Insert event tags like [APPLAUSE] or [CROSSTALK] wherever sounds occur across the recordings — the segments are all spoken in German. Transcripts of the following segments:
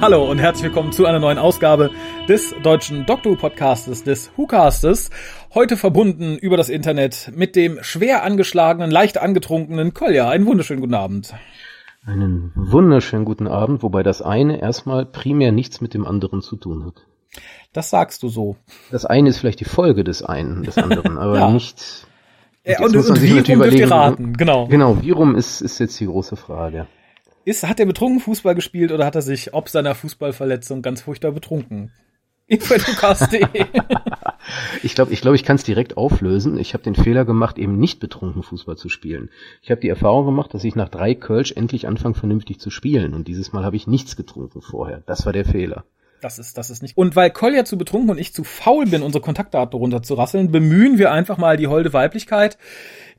Hallo und herzlich willkommen zu einer neuen Ausgabe des deutschen Doctor Who Podcastes, des WhoCastes. Heute verbunden über das Internet mit dem schwer angeschlagenen, leicht angetrunkenen Kolja. Einen wunderschönen guten Abend. Einen wunderschönen guten Abend, wobei das eine erstmal primär nichts mit dem anderen zu tun hat. Das sagst du so. Das eine ist vielleicht die Folge des einen, des anderen, aber [LAUGHS] Ja. nicht. Ja, jetzt und, muss man und sich wie natürlich rum dürft ihr raten? Genau. Genau, wie rum ist, ist jetzt die große Frage. Ist, hat er betrunken Fußball gespielt oder hat er sich ob seiner Fußballverletzung ganz furchtbar betrunken? [LAUGHS] Ich glaube, [LAUGHS] ich, glaub, ich kann es direkt auflösen. Ich habe den Fehler gemacht, eben nicht betrunken Fußball zu spielen. Ich habe die Erfahrung gemacht, dass ich nach drei Kölsch endlich anfange, vernünftig zu spielen. Und dieses Mal habe ich nichts getrunken vorher. Das war der Fehler. Das ist, das ist nicht. Und weil Kolja zu betrunken und ich zu faul bin, unsere Kontaktdaten runterzurasseln, bemühen wir einfach mal die holde Weiblichkeit,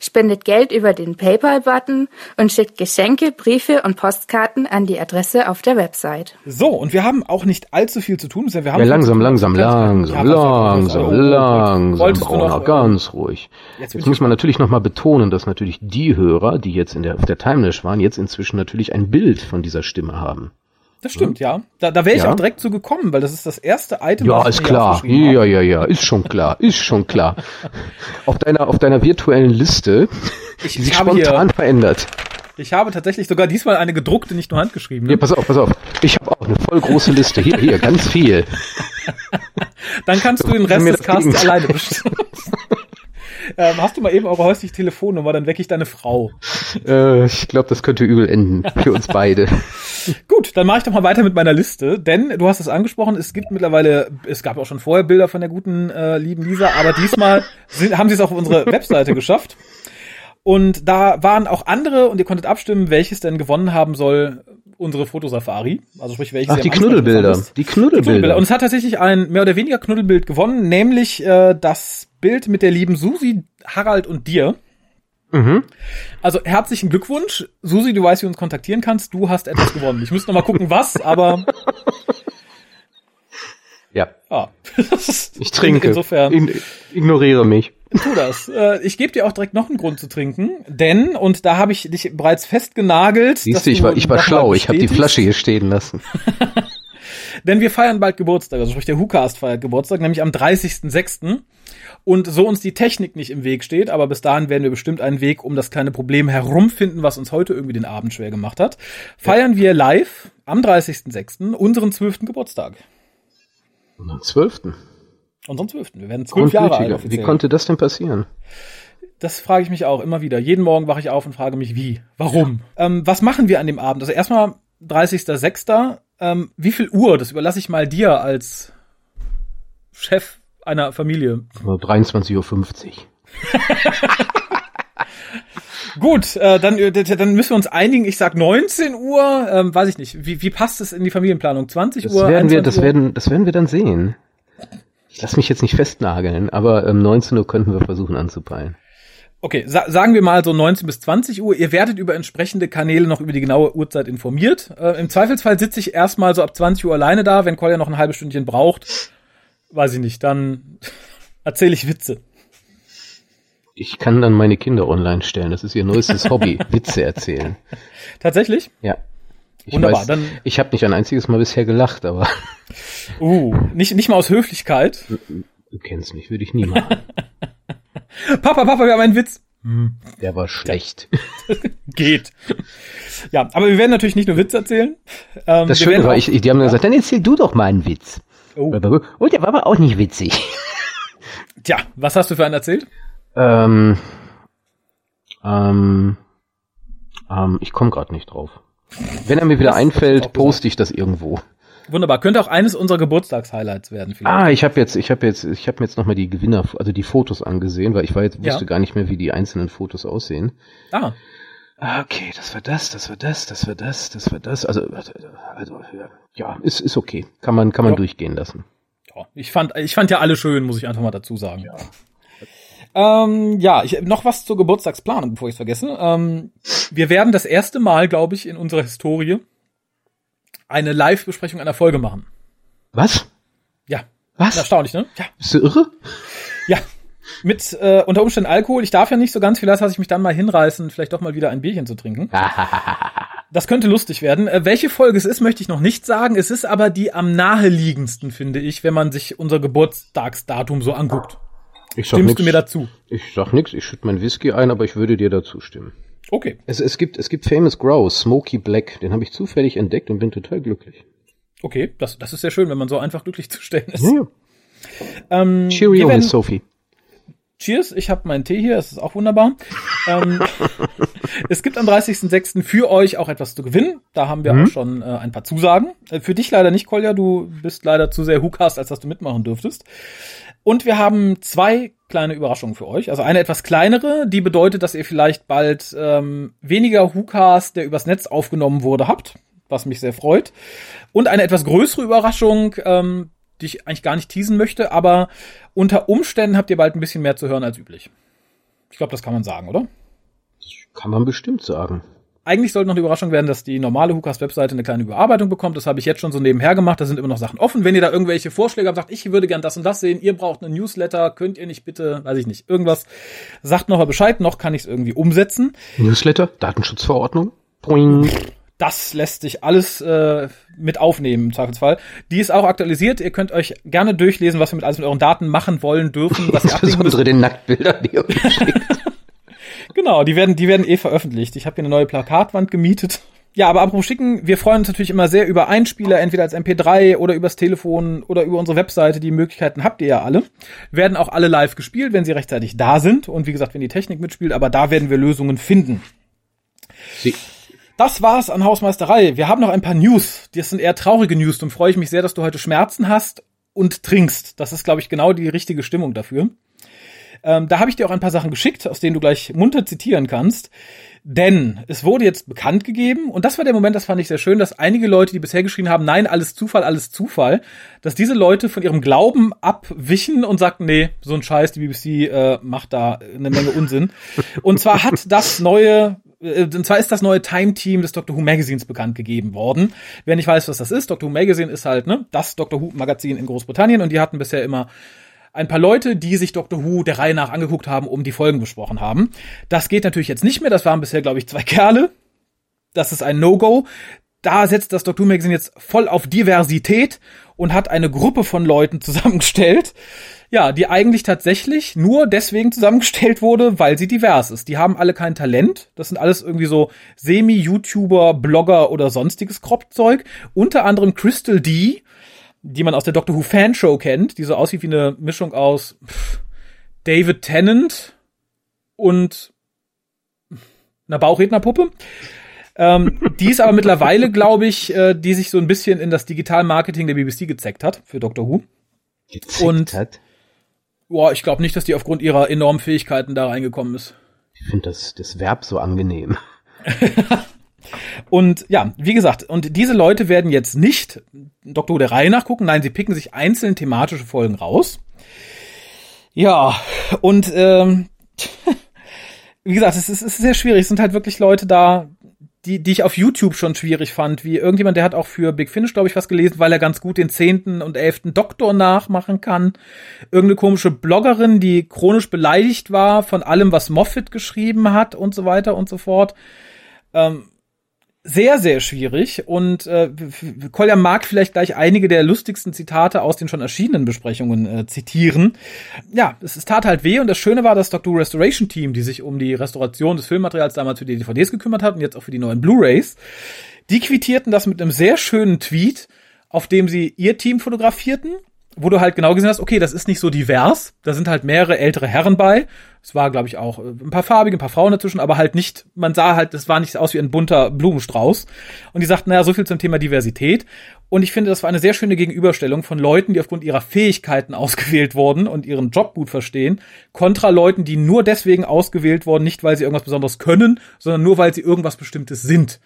Spendet Geld über den PayPal-Button und schickt Geschenke, Briefe und Postkarten an die Adresse auf der Website. So, und wir haben auch nicht allzu viel zu tun. Wir haben Ja, langsam, langsam, langsam, langsam, langsam, Wolltest du Brauner, noch, ganz ruhig. jetzt Jetzt, muss man natürlich nochmal betonen, dass natürlich die Hörer, die jetzt in der, auf der Timeless waren, jetzt inzwischen natürlich ein Bild von dieser Stimme haben. Das stimmt, ja. Da, da wäre ich Ja. auch direkt zu gekommen, weil das ist das erste Item. Ja, ist klar. Ja, ja, ja, ist schon klar, ist schon klar. [LAUGHS] Auf deiner, auf deiner virtuellen Liste, Ich, die sich ich, habe hier, spontan verändert. ich habe tatsächlich sogar diesmal eine gedruckte, nicht nur handgeschriebene. Ja, pass auf, pass auf. Ich habe auch eine voll große Liste. Hier, hier, ganz viel. [LAUGHS] Dann kannst du den Rest des Casts alleine [LAUGHS] bestimmen. Ähm, hast du mal eben eure häusliche Telefonnummer, dann wecke ich deine Frau. Äh, ich glaube, das könnte übel enden für uns beide. [LAUGHS] Gut, dann mache ich doch mal weiter mit meiner Liste, denn du hast es angesprochen, es gibt mittlerweile, es gab auch schon vorher Bilder von der guten äh, lieben Lisa, aber diesmal sind, haben sie es auch auf unsere Webseite geschafft. Und da waren auch andere und ihr konntet abstimmen, welches denn gewonnen haben soll, unsere Fotosafari. Also sprich, welches Ach, die Knuddelbilder. gefunden habt. Die Knuddelbilder. Knuddelbilder. Und es hat tatsächlich ein mehr oder weniger Knuddelbild gewonnen, nämlich äh, das Bild mit der lieben Susi, Harald und dir. Mhm. Also herzlichen Glückwunsch. Susi, du weißt, wie du uns kontaktieren kannst. Du hast etwas gewonnen. Ich müsste noch mal gucken, was, aber [LAUGHS] Ja, ja. [LAUGHS] ich trinke. Insofern, In, ignoriere mich. Tu das. Äh, Ich gebe dir auch direkt noch einen Grund zu trinken, denn, und da habe ich dich bereits festgenagelt. dass Siehst du, ich war, ich war schlau. Ich habe die. Flasche hier stehen lassen. [LAUGHS] Denn wir feiern bald Geburtstag, also sprich der WhoCast feiert Geburtstag, nämlich am 30.06. Und so uns die Technik nicht im Weg steht, aber bis dahin werden wir bestimmt einen Weg um das kleine Problem herumfinden, was uns heute irgendwie den Abend schwer gemacht hat, feiern wir live am 30.06. unseren zwölften Geburtstag. Und am 12. Unseren zwölften. Wir werden zwölf Jahre alt offiziell. Wie konnte das denn passieren? Das frage ich mich auch immer wieder. Jeden Morgen wache ich auf und frage mich, wie? Warum? Ähm, was machen wir an dem Abend? Also erstmal 30.06. Ähm, wie viel Uhr? Das überlasse ich mal dir als Chef einer Familie. 23.50 Uhr. [LAUGHS] Gut, äh, dann, äh, dann müssen wir uns einigen. Ich sag 19 Uhr. Ähm, weiß ich nicht. Wie, wie passt es in die Familienplanung? 20 Das Uhr? werden wir, 21 das Uhr? werden, das werden wir dann sehen. Ich lass mich jetzt nicht festnageln, aber ähm, 19 Uhr könnten wir versuchen anzupeilen. Okay, sa sagen wir mal so 19 bis 20 Uhr. Ihr werdet über entsprechende Kanäle noch über die genaue Uhrzeit informiert. Äh, Im Zweifelsfall sitze ich erstmal so ab 20 Uhr alleine da. Wenn Kolja noch ein halbes Stündchen braucht, weiß ich nicht, dann [LAUGHS] erzähle ich Witze. Ich kann dann meine Kinder online stellen. Das ist ihr neuestes Hobby, [LAUGHS] Witze erzählen. Tatsächlich? Ja. Ich Wunderbar, weiß, dann- ich habe nicht ein einziges Mal bisher gelacht, aber [LAUGHS] Uh, nicht, nicht mal aus Höflichkeit. du kennst mich, würde ich nie machen. [LAUGHS] Papa, Papa, wir haben einen Witz. Der war schlecht. [LAUGHS] Geht. Ja, aber wir werden natürlich nicht nur Witze erzählen. Ähm, Das Schöne war, auch- ich, die haben gesagt, dann erzähl du doch mal einen Witz. Oh. Und der war aber auch nicht witzig. Tja, was hast du für einen erzählt? Ähm, ähm, ähm, ich komme gerade nicht drauf. Wenn er mir wieder Das- einfällt, poste ich das irgendwo. Wunderbar. Könnte auch eines unserer Geburtstagshighlights werden vielleicht. Ah, ich habe jetzt, ich habe jetzt, ich habe mir jetzt noch mal die Gewinner, also die Fotos angesehen, weil ich war jetzt Ja. wusste gar nicht mehr, wie die einzelnen Fotos aussehen. Ah, Ah, okay, das war das, das war das, das war das, das war das. Also, also ja, ist, ist okay. Kann man, kann man ja. durchgehen lassen. Ja, ich fand, ich fand ja alle schön, muss ich einfach mal dazu sagen. Ja. Ähm, ja, ich, noch was zur Geburtstagsplanung, bevor ich es vergesse. Ähm, wir werden das erste Mal, glaube ich, in unserer Historie eine Live-Besprechung einer Folge machen. Was? Ja. Was? Erstaunlich, ne? Ja. Bist du irre? Ja. Mit äh, unter Umständen Alkohol. Ich darf ja nicht so ganz, vielleicht lasse ich mich dann mal hinreißen, vielleicht doch mal wieder ein Bierchen zu trinken. [LAUGHS] das könnte lustig werden. Äh, welche Folge es ist, möchte ich noch nicht sagen. Es ist aber die am naheliegendsten, finde ich, wenn man sich unser Geburtstagsdatum so anguckt. Ich Stimmst nix, du mir dazu? Ich sag nichts, ich schütte mein Whisky ein, aber ich würde dir dazu stimmen. Okay. Es, es, gibt, es gibt Famous Grouse, Smoky Black, den habe ich zufällig entdeckt und bin total glücklich. Okay, das, das ist sehr schön, wenn man so einfach glücklich zu stellen ist. Ja. Ähm, Cheerio, Miss Sophie. Cheers, ich habe meinen Tee hier, es ist auch wunderbar. ähm, [LAUGHS] es gibt am 30.06. für euch auch etwas zu gewinnen. Da haben wir mhm. auch schon äh, ein paar Zusagen. Äh, für dich leider nicht, Kolja, du bist leider zu sehr Hookast, als dass du mitmachen dürftest. Und wir haben zwei kleine Überraschungen für euch. Also eine etwas kleinere, die bedeutet, dass ihr vielleicht bald ähm, weniger WhoCast, der übers Netz aufgenommen wurde, habt, was mich sehr freut. Und eine etwas größere Überraschung, ähm, die ich eigentlich gar nicht teasen möchte, aber unter Umständen habt ihr bald ein bisschen mehr zu hören als üblich. Ich glaube, das kann man sagen, oder? Das kann man bestimmt sagen. Eigentlich sollte noch eine Überraschung werden, dass die normale Hukas-Webseite eine kleine Überarbeitung bekommt. Das habe ich jetzt schon so nebenher gemacht. Da sind immer noch Sachen offen. Wenn ihr da irgendwelche Vorschläge habt, sagt, ich würde gern das und das sehen, ihr braucht einen Newsletter, könnt ihr nicht bitte, weiß ich nicht, irgendwas, sagt noch mal Bescheid, noch kann ich es irgendwie umsetzen. Newsletter, Datenschutzverordnung, Poing. Das lässt sich alles äh, mit aufnehmen im Zweifelsfall. Die ist auch aktualisiert. Ihr könnt euch gerne durchlesen, was wir mit alles mit euren Daten machen wollen dürfen. Was [LAUGHS] ihr Insbesondere den Nacktbildern, die ihr [LAUGHS] Genau, die werden, die werden eh veröffentlicht. Ich habe hier eine neue Plakatwand gemietet. Ja, aber apropos schicken, wir freuen uns natürlich immer sehr über Einspieler, entweder als MP3 oder übers Telefon oder über unsere Webseite. Die Möglichkeiten habt ihr ja alle. Werden auch alle live gespielt, wenn sie rechtzeitig da sind. Und wie gesagt, wenn die Technik mitspielt, aber da werden wir Lösungen finden. Sie das war's an Hausmeisterei. Wir haben noch ein paar News. Das sind eher traurige News. Und freue ich mich sehr, dass du heute Schmerzen hast und trinkst. Das ist, glaube ich, genau die richtige Stimmung dafür. Ähm, da habe ich dir auch ein paar Sachen geschickt, aus denen du gleich munter zitieren kannst. Denn es wurde jetzt bekannt gegeben, und das war der Moment, das fand ich sehr schön, dass einige Leute, die bisher geschrien haben, nein, alles Zufall, alles Zufall, dass diese Leute von ihrem Glauben abwichen und sagten, nee, so ein Scheiß, die BBC äh, macht da eine Menge Unsinn. Und zwar hat das neue und zwar ist das neue Time-Team des Doctor Who Magazines bekannt gegeben worden. Wer nicht weiß, was das ist, Doctor Who Magazine ist halt ne, das Doctor Who Magazin in Großbritannien und die hatten bisher immer ein paar Leute, die sich Doctor Who der Reihe nach angeguckt haben, um die Folgen besprochen haben. Das geht natürlich jetzt nicht mehr. Das waren bisher, glaube ich, zwei [LAUGHS] Kerle. Das ist ein No-Go. Da setzt das Doctor Who Magazine jetzt voll auf Diversität und hat eine Gruppe von Leuten [LAUGHS] zusammengestellt. Ja, die eigentlich tatsächlich nur deswegen zusammengestellt wurde, weil sie divers ist. Die haben alle kein Talent. Das sind alles irgendwie so Semi-YouTuber, Blogger oder sonstiges Kropfzeug. Unter anderem Crystal D, die man aus der Doctor Who Fanshow kennt, die so aussieht wie eine Mischung aus pff, David Tennant und einer Bauchrednerpuppe. Ähm, die ist aber mittlerweile, glaube ich, äh, die sich so ein bisschen in das Digital-Marketing der BBC gezeckt hat für Doctor Who. Gezeckt und, hat? Boah, ich glaube nicht, dass die aufgrund ihrer enormen Fähigkeiten da reingekommen ist. Ich finde das, das Verb so angenehm. [LAUGHS] Und ja, wie gesagt, und diese Leute werden jetzt nicht Doktor Who der Reihe nachgucken, nein, sie picken sich einzelne thematische Folgen raus. Ja, und ähm, [LAUGHS] wie gesagt, es ist, es ist sehr schwierig. Es sind halt wirklich Leute da, die, die ich auf YouTube schon schwierig fand, wie irgendjemand, der hat auch für Big Finish, glaube ich, was gelesen, weil er ganz gut den zehnten und elften Doktor nachmachen kann. Irgendeine komische Bloggerin, die chronisch beleidigt war von allem, was Moffat geschrieben hat und so weiter und so fort. Ähm, sehr, sehr schwierig. Und äh, Kolja mag vielleicht gleich einige der lustigsten Zitate aus den schon erschienenen Besprechungen äh, zitieren. Ja, es, es tat halt weh und das Schöne war, das Doctor Restoration Team, die sich um die Restauration des Filmmaterials damals für die DVDs gekümmert hat und jetzt auch für die neuen Blu-Rays, die quittierten das mit einem sehr schönen Tweet, auf dem sie ihr Team fotografierten wo du halt genau gesehen hast, okay, das ist nicht so divers, da sind halt mehrere ältere Herren bei, Es war, glaube ich, auch äh, ein paar farbige, ein paar Frauen dazwischen, aber halt nicht, man sah halt, es war nicht aus wie ein bunter Blumenstrauß. Und die sagten, naja, so viel zum Thema Diversität. Und ich finde, das war eine sehr schöne Gegenüberstellung von Leuten, die aufgrund ihrer Fähigkeiten ausgewählt wurden und ihren Job gut verstehen, kontra Leuten, die nur deswegen ausgewählt wurden, nicht weil sie irgendwas Besonderes können, sondern nur weil sie irgendwas Bestimmtes sind.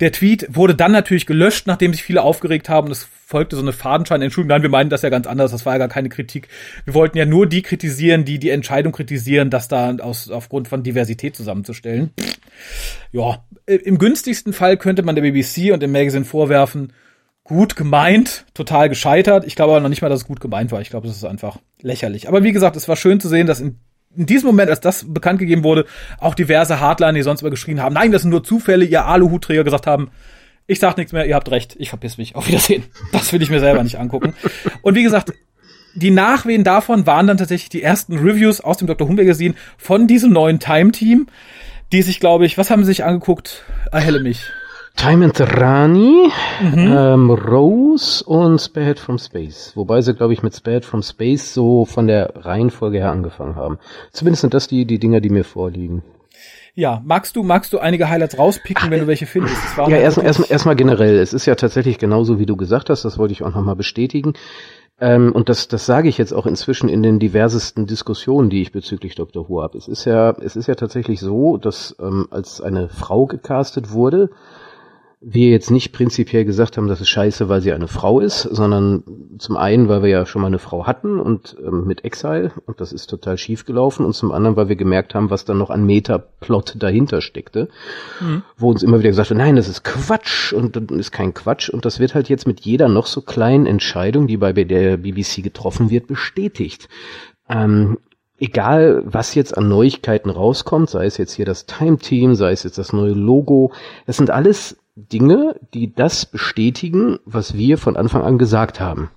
Der Tweet wurde dann natürlich gelöscht, nachdem sich viele aufgeregt haben. Es folgte so eine Fadenschein Entschuldigung, nein, wir meinen das ja ganz anders, das war ja gar keine Kritik. Wir wollten ja nur die kritisieren, die die Entscheidung kritisieren, das da aus, aufgrund von Diversität zusammenzustellen. Ja, im günstigsten Fall könnte man der BBC und dem Magazine vorwerfen, gut gemeint, total gescheitert. Ich glaube aber noch nicht mal, dass es gut gemeint war. Ich glaube, es ist einfach lächerlich. Aber wie gesagt, es war schön zu sehen, dass in, in diesem Moment, als das bekannt gegeben wurde, auch diverse Hardliner, die sonst immer geschrien haben, nein, das sind nur Zufälle, ihr Aluhutträger gesagt haben, ich sag nichts mehr, ihr habt recht, ich verpiss mich, auf Wiedersehen. Das will ich mir selber nicht angucken. Und wie gesagt, die Nachwehen davon waren dann tatsächlich die ersten Reviews aus dem Dr. Who Magazin von diesem neuen Time-Team, die sich, glaube ich, was haben sie sich angeguckt? Erhelle mich. Time and Rani, mhm. ähm, Rose und Spared from Space. Wobei sie, glaube ich, mit Spared from Space so von der Reihenfolge her angefangen haben. Zumindest sind das die, die Dinger, die mir vorliegen. Ja, magst du, magst du einige Highlights rauspicken, Ach, wenn du welche findest? ja, erstmal erst, erst, generell. Es ist ja tatsächlich genauso, wie du gesagt hast. Das wollte ich auch nochmal bestätigen. Ähm, und das, das sage ich jetzt auch inzwischen in den diversesten Diskussionen, die ich bezüglich Dr. Who habe. Es ist ja, es ist ja tatsächlich so, dass ähm, als eine Frau gecastet wurde, wir jetzt nicht prinzipiell gesagt haben, das ist scheiße, weil sie eine Frau ist, sondern zum einen, weil wir ja schon mal eine Frau hatten und ähm, mit Exile und das ist total schief gelaufen und zum anderen, weil wir gemerkt haben, was dann noch an Metaplot dahinter steckte, mhm. wo uns immer wieder gesagt wird, nein, das ist Quatsch und das ist kein Quatsch und das wird halt jetzt mit jeder noch so kleinen Entscheidung, die bei der BBC getroffen wird, bestätigt. Ähm, egal was jetzt an Neuigkeiten rauskommt, sei es jetzt hier das Time Team, sei es jetzt das neue Logo, das sind alles Dinge, die das bestätigen, was wir von Anfang an gesagt haben.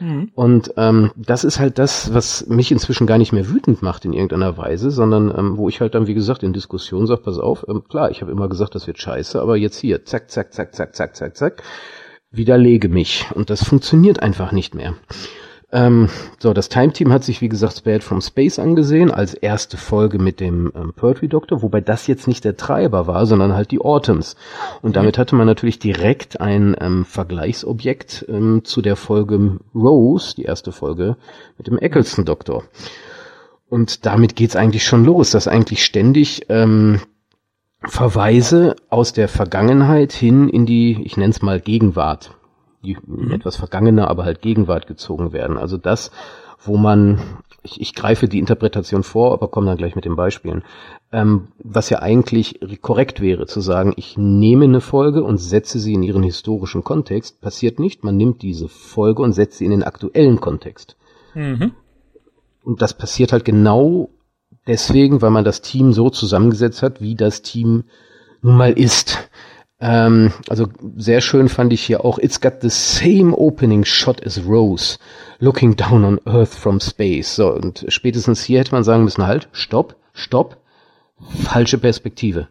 Mhm. Und ähm, das ist halt das, was mich inzwischen gar nicht mehr wütend macht in irgendeiner Weise, sondern ähm, wo ich halt dann, wie gesagt, in Diskussionen sage, pass auf, ähm, klar, ich habe immer gesagt, das wird scheiße, aber jetzt hier, zack, zack, zack, zack, zack, zack, zack, widerlege mich. Und das funktioniert einfach nicht mehr. Ähm, so, das Time Team hat sich, wie gesagt, Spared from Space angesehen, als erste Folge mit dem ähm, Poetry Doctor, wobei das jetzt nicht der Treiber war, sondern halt die Autumns. Und damit hatte man natürlich direkt ein ähm, Vergleichsobjekt ähm, zu der Folge Rose, die erste Folge mit dem Eccleston Doktor. Und damit geht's eigentlich schon los, dass eigentlich ständig ähm, Verweise aus der Vergangenheit hin in die, ich nenne es mal Gegenwart die mhm. etwas vergangene, aber halt Gegenwart gezogen werden. Also das, wo man, ich, ich greife die Interpretation vor, aber komme dann gleich mit den Beispielen, ähm, was ja eigentlich korrekt wäre, zu sagen, ich nehme eine Folge und setze sie in ihren historischen Kontext, passiert nicht, man nimmt diese Folge und setzt sie in den aktuellen Kontext. Mhm. Und das passiert halt genau deswegen, weil man das Team so zusammengesetzt hat, wie das Team nun mal ist. Ähm, also sehr schön fand ich hier auch, it's got the same opening shot as Rose, looking down on Earth from space. So, und spätestens hier hätte man sagen müssen, halt, stopp, stopp, falsche Perspektive.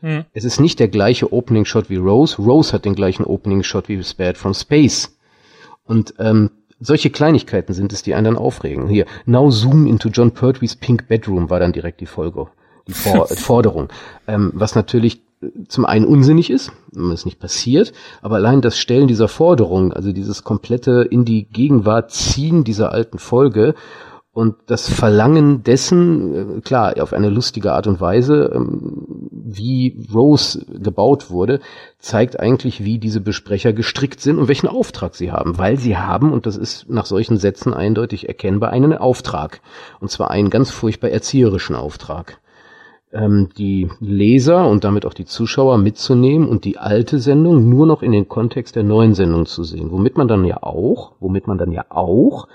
Hm. Es ist nicht der gleiche Opening Shot wie Rose. Rose hat den gleichen Opening Shot wie Spared from Space. Und ähm, solche Kleinigkeiten sind es, die einen dann aufregen. Hier, now zoom into John Pertwee's Pink Bedroom war dann direkt die Folge, die For [LAUGHS] Forderung. Ähm, was natürlich zum einen unsinnig ist, wenn es nicht passiert, aber allein das Stellen dieser Forderung, also dieses komplette in die Gegenwart ziehen dieser alten Folge und das Verlangen dessen, äh, klar, auf eine lustige Art und Weise, ähm, wie Rose gebaut wurde, zeigt eigentlich, wie diese Besprecher gestrickt sind und welchen Auftrag sie haben. Weil sie haben, und das ist nach solchen Sätzen eindeutig erkennbar, einen Auftrag. Und zwar einen ganz furchtbar erzieherischen Auftrag ähm, die Leser und damit auch die Zuschauer mitzunehmen und die alte Sendung nur noch in den Kontext der neuen Sendung zu sehen. Womit man dann ja auch, womit man dann ja auch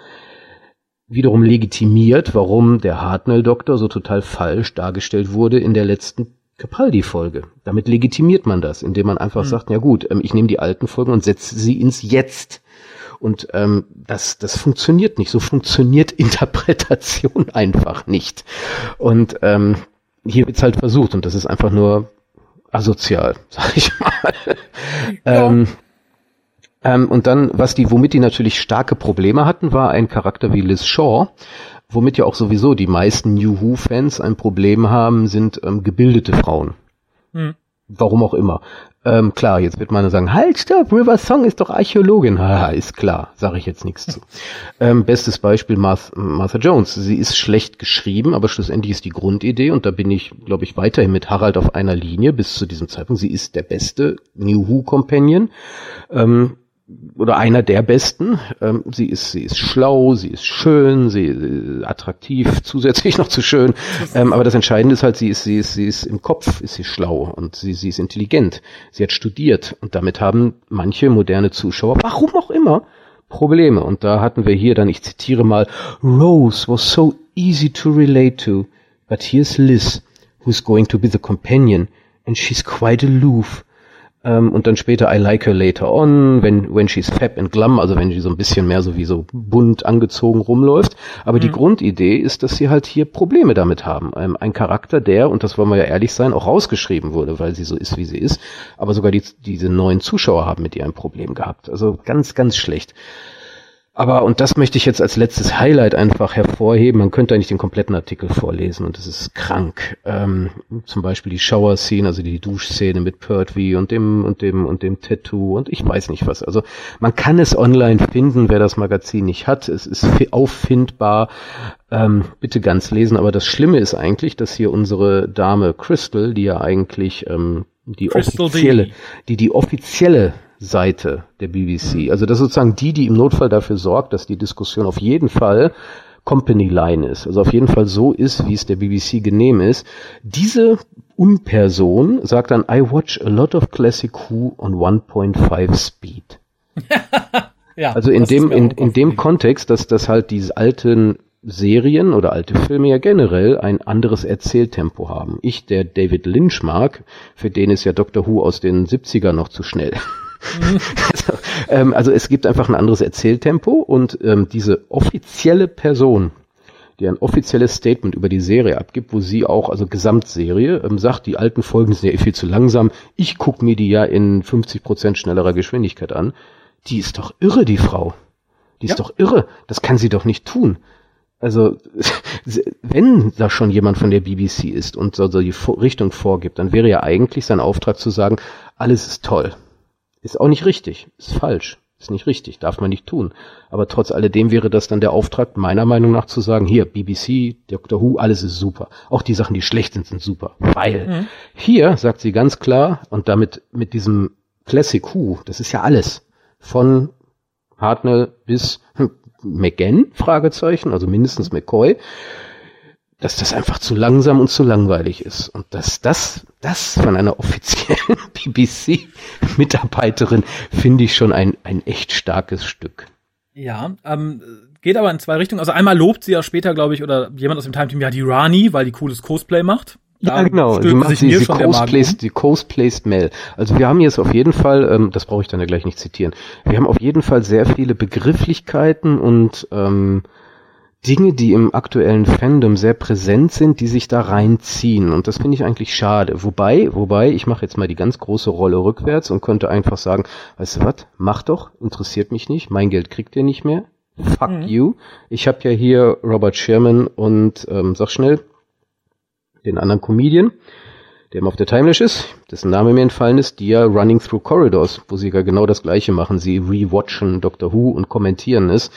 wiederum legitimiert, warum der Hartnell-Doktor so total falsch dargestellt wurde in der letzten Capaldi-Folge. Damit legitimiert man das, indem man einfach mhm. sagt, ja gut, ähm, ich nehme die alten Folgen und setze sie ins Jetzt. Und ähm, das, das funktioniert nicht. So funktioniert [LAUGHS] Interpretation einfach nicht. Und ähm, hier wird's halt versucht und das ist einfach nur asozial, [LAUGHS] sag ich mal. Ja. Ähm, ähm, und dann, was die, womit die natürlich starke Probleme hatten, war ein Charakter wie Liz Shaw, Womit ja auch sowieso die meisten New Who-Fans ein Problem haben, sind ähm, gebildete Frauen. Hm. Warum auch immer. Ähm, klar, jetzt wird man sagen, halt, stopp, River Song ist doch Archäologin. Haha, ist klar, sage ich jetzt nichts zu. [LAUGHS] Ähm, bestes Beispiel Martha, Martha Jones. Sie ist schlecht geschrieben, aber schlussendlich ist die Grundidee, und da bin ich, glaube ich, weiterhin mit Harald auf einer Linie bis zu diesem Zeitpunkt. Sie ist der beste New Who Companion. Ähm, oder einer der besten. Ähm, sie ist, sie ist schlau, sie ist schön, sie ist attraktiv, [LAUGHS] zusätzlich noch zu schön. Ähm, aber das Entscheidende ist halt, sie ist, sie ist, sie ist im Kopf, ist sie schlau und sie, sie ist intelligent. Sie hat studiert und damit haben manche moderne Zuschauer, warum auch immer, Probleme. Und da hatten wir hier dann, ich zitiere mal, Rose was so easy to relate to, but here's Liz, who's going to be the companion, and she's quite aloof. Ähm, und dann später I like her later on, when, when she's fab and glum, also wenn sie so ein bisschen mehr so wie so bunt angezogen rumläuft. Aber mhm. die Grundidee ist, dass sie halt hier Probleme damit haben. Ähm, ein Charakter, der, und das wollen wir ja ehrlich sein, auch rausgeschrieben wurde, weil sie so ist, wie sie ist. Aber sogar die, diese neuen Zuschauer haben mit ihr ein Problem gehabt. Also ganz, ganz schlecht. Aber, und das möchte ich jetzt als letztes Highlight einfach hervorheben, man könnte eigentlich den kompletten Artikel vorlesen und es ist krank. Ähm, zum Beispiel die Shower-Scene, also die Duschszene mit Pertwee und dem, und dem, und dem Tattoo und ich weiß nicht was. Also man kann es online finden, wer das Magazin nicht hat. Es ist auffindbar. Ähm, bitte ganz lesen, aber das Schlimme ist eigentlich, dass hier unsere Dame Crystal, die ja eigentlich ähm, die Crystal offizielle, D. die die offizielle Seite der BBC. Also das ist sozusagen die, die im Notfall dafür sorgt, dass die Diskussion auf jeden Fall Company Line ist. Also auf jeden Fall so ist, wie es der BBC genehm ist. Diese Unperson sagt dann, I watch a lot of Classic Who on 1.5 Speed. [LAUGHS] ja, also in dem, in, in dem Kontext, dass das halt diese alten Serien oder alte Filme ja generell ein anderes Erzähltempo haben. Ich, der David Lynch mag, für den ist ja Doctor Who aus den 70er noch zu schnell. [LAUGHS] also, [LAUGHS] ähm, also es gibt einfach ein anderes Erzähltempo und ähm, diese offizielle Person, die ein offizielles Statement über die Serie abgibt, wo sie auch, also Gesamtserie, ähm, sagt, die alten Folgen sind ja viel zu langsam, ich guck mir die ja in 50 Prozent schnellerer Geschwindigkeit an. Die ist doch irre, die Frau. Die ist ja. doch irre. Das kann sie doch nicht tun. Also, [LAUGHS] wenn da schon jemand von der BBC ist und so, so die Richtung vorgibt, dann wäre ja eigentlich sein Auftrag zu sagen, alles ist toll. Ist auch nicht richtig, ist falsch, ist nicht richtig, darf man nicht tun. Aber trotz alledem wäre das dann der Auftrag, meiner Meinung nach zu sagen, hier, BBC, Doctor Who, alles ist super. Auch die Sachen, die schlecht sind, sind super. Weil mhm. hier sagt sie ganz klar, und damit mit diesem Classic Who, das ist ja alles. Von Hartnell bis McGann, Fragezeichen, also mindestens McCoy dass das einfach zu langsam und zu langweilig ist. Und dass das, das von einer offiziellen [LAUGHS] BBC-Mitarbeiterin finde ich schon ein, ein echt starkes Stück. Ja, ähm, geht aber in zwei Richtungen. Also einmal lobt sie ja später, glaube ich, oder jemand aus dem Time-Team ja die Rani, weil die cooles Cosplay macht. Da ja, genau. Sie macht sie, sie cosplays, die cosplays Mel. Also wir haben jetzt auf jeden Fall, ähm, das brauche ich dann ja gleich nicht zitieren, wir haben auf jeden Fall sehr viele Begrifflichkeiten und ähm, Dinge, die im aktuellen Fandom sehr präsent sind, die sich da reinziehen. Und das finde ich eigentlich schade. Wobei, wobei, ich mache jetzt mal die ganz große Rolle rückwärts und könnte einfach sagen, weißt du was, mach doch, interessiert mich nicht, mein Geld kriegt ihr nicht mehr. Fuck mhm. you. Ich habe ja hier Robert Sherman und ähm, sag schnell, den anderen Comedian der immer auf der Timelash ist, dessen Name mir entfallen ist, die ja Running Through Corridors, wo sie ja genau das gleiche machen. Sie rewatchen Doctor Who und kommentieren es.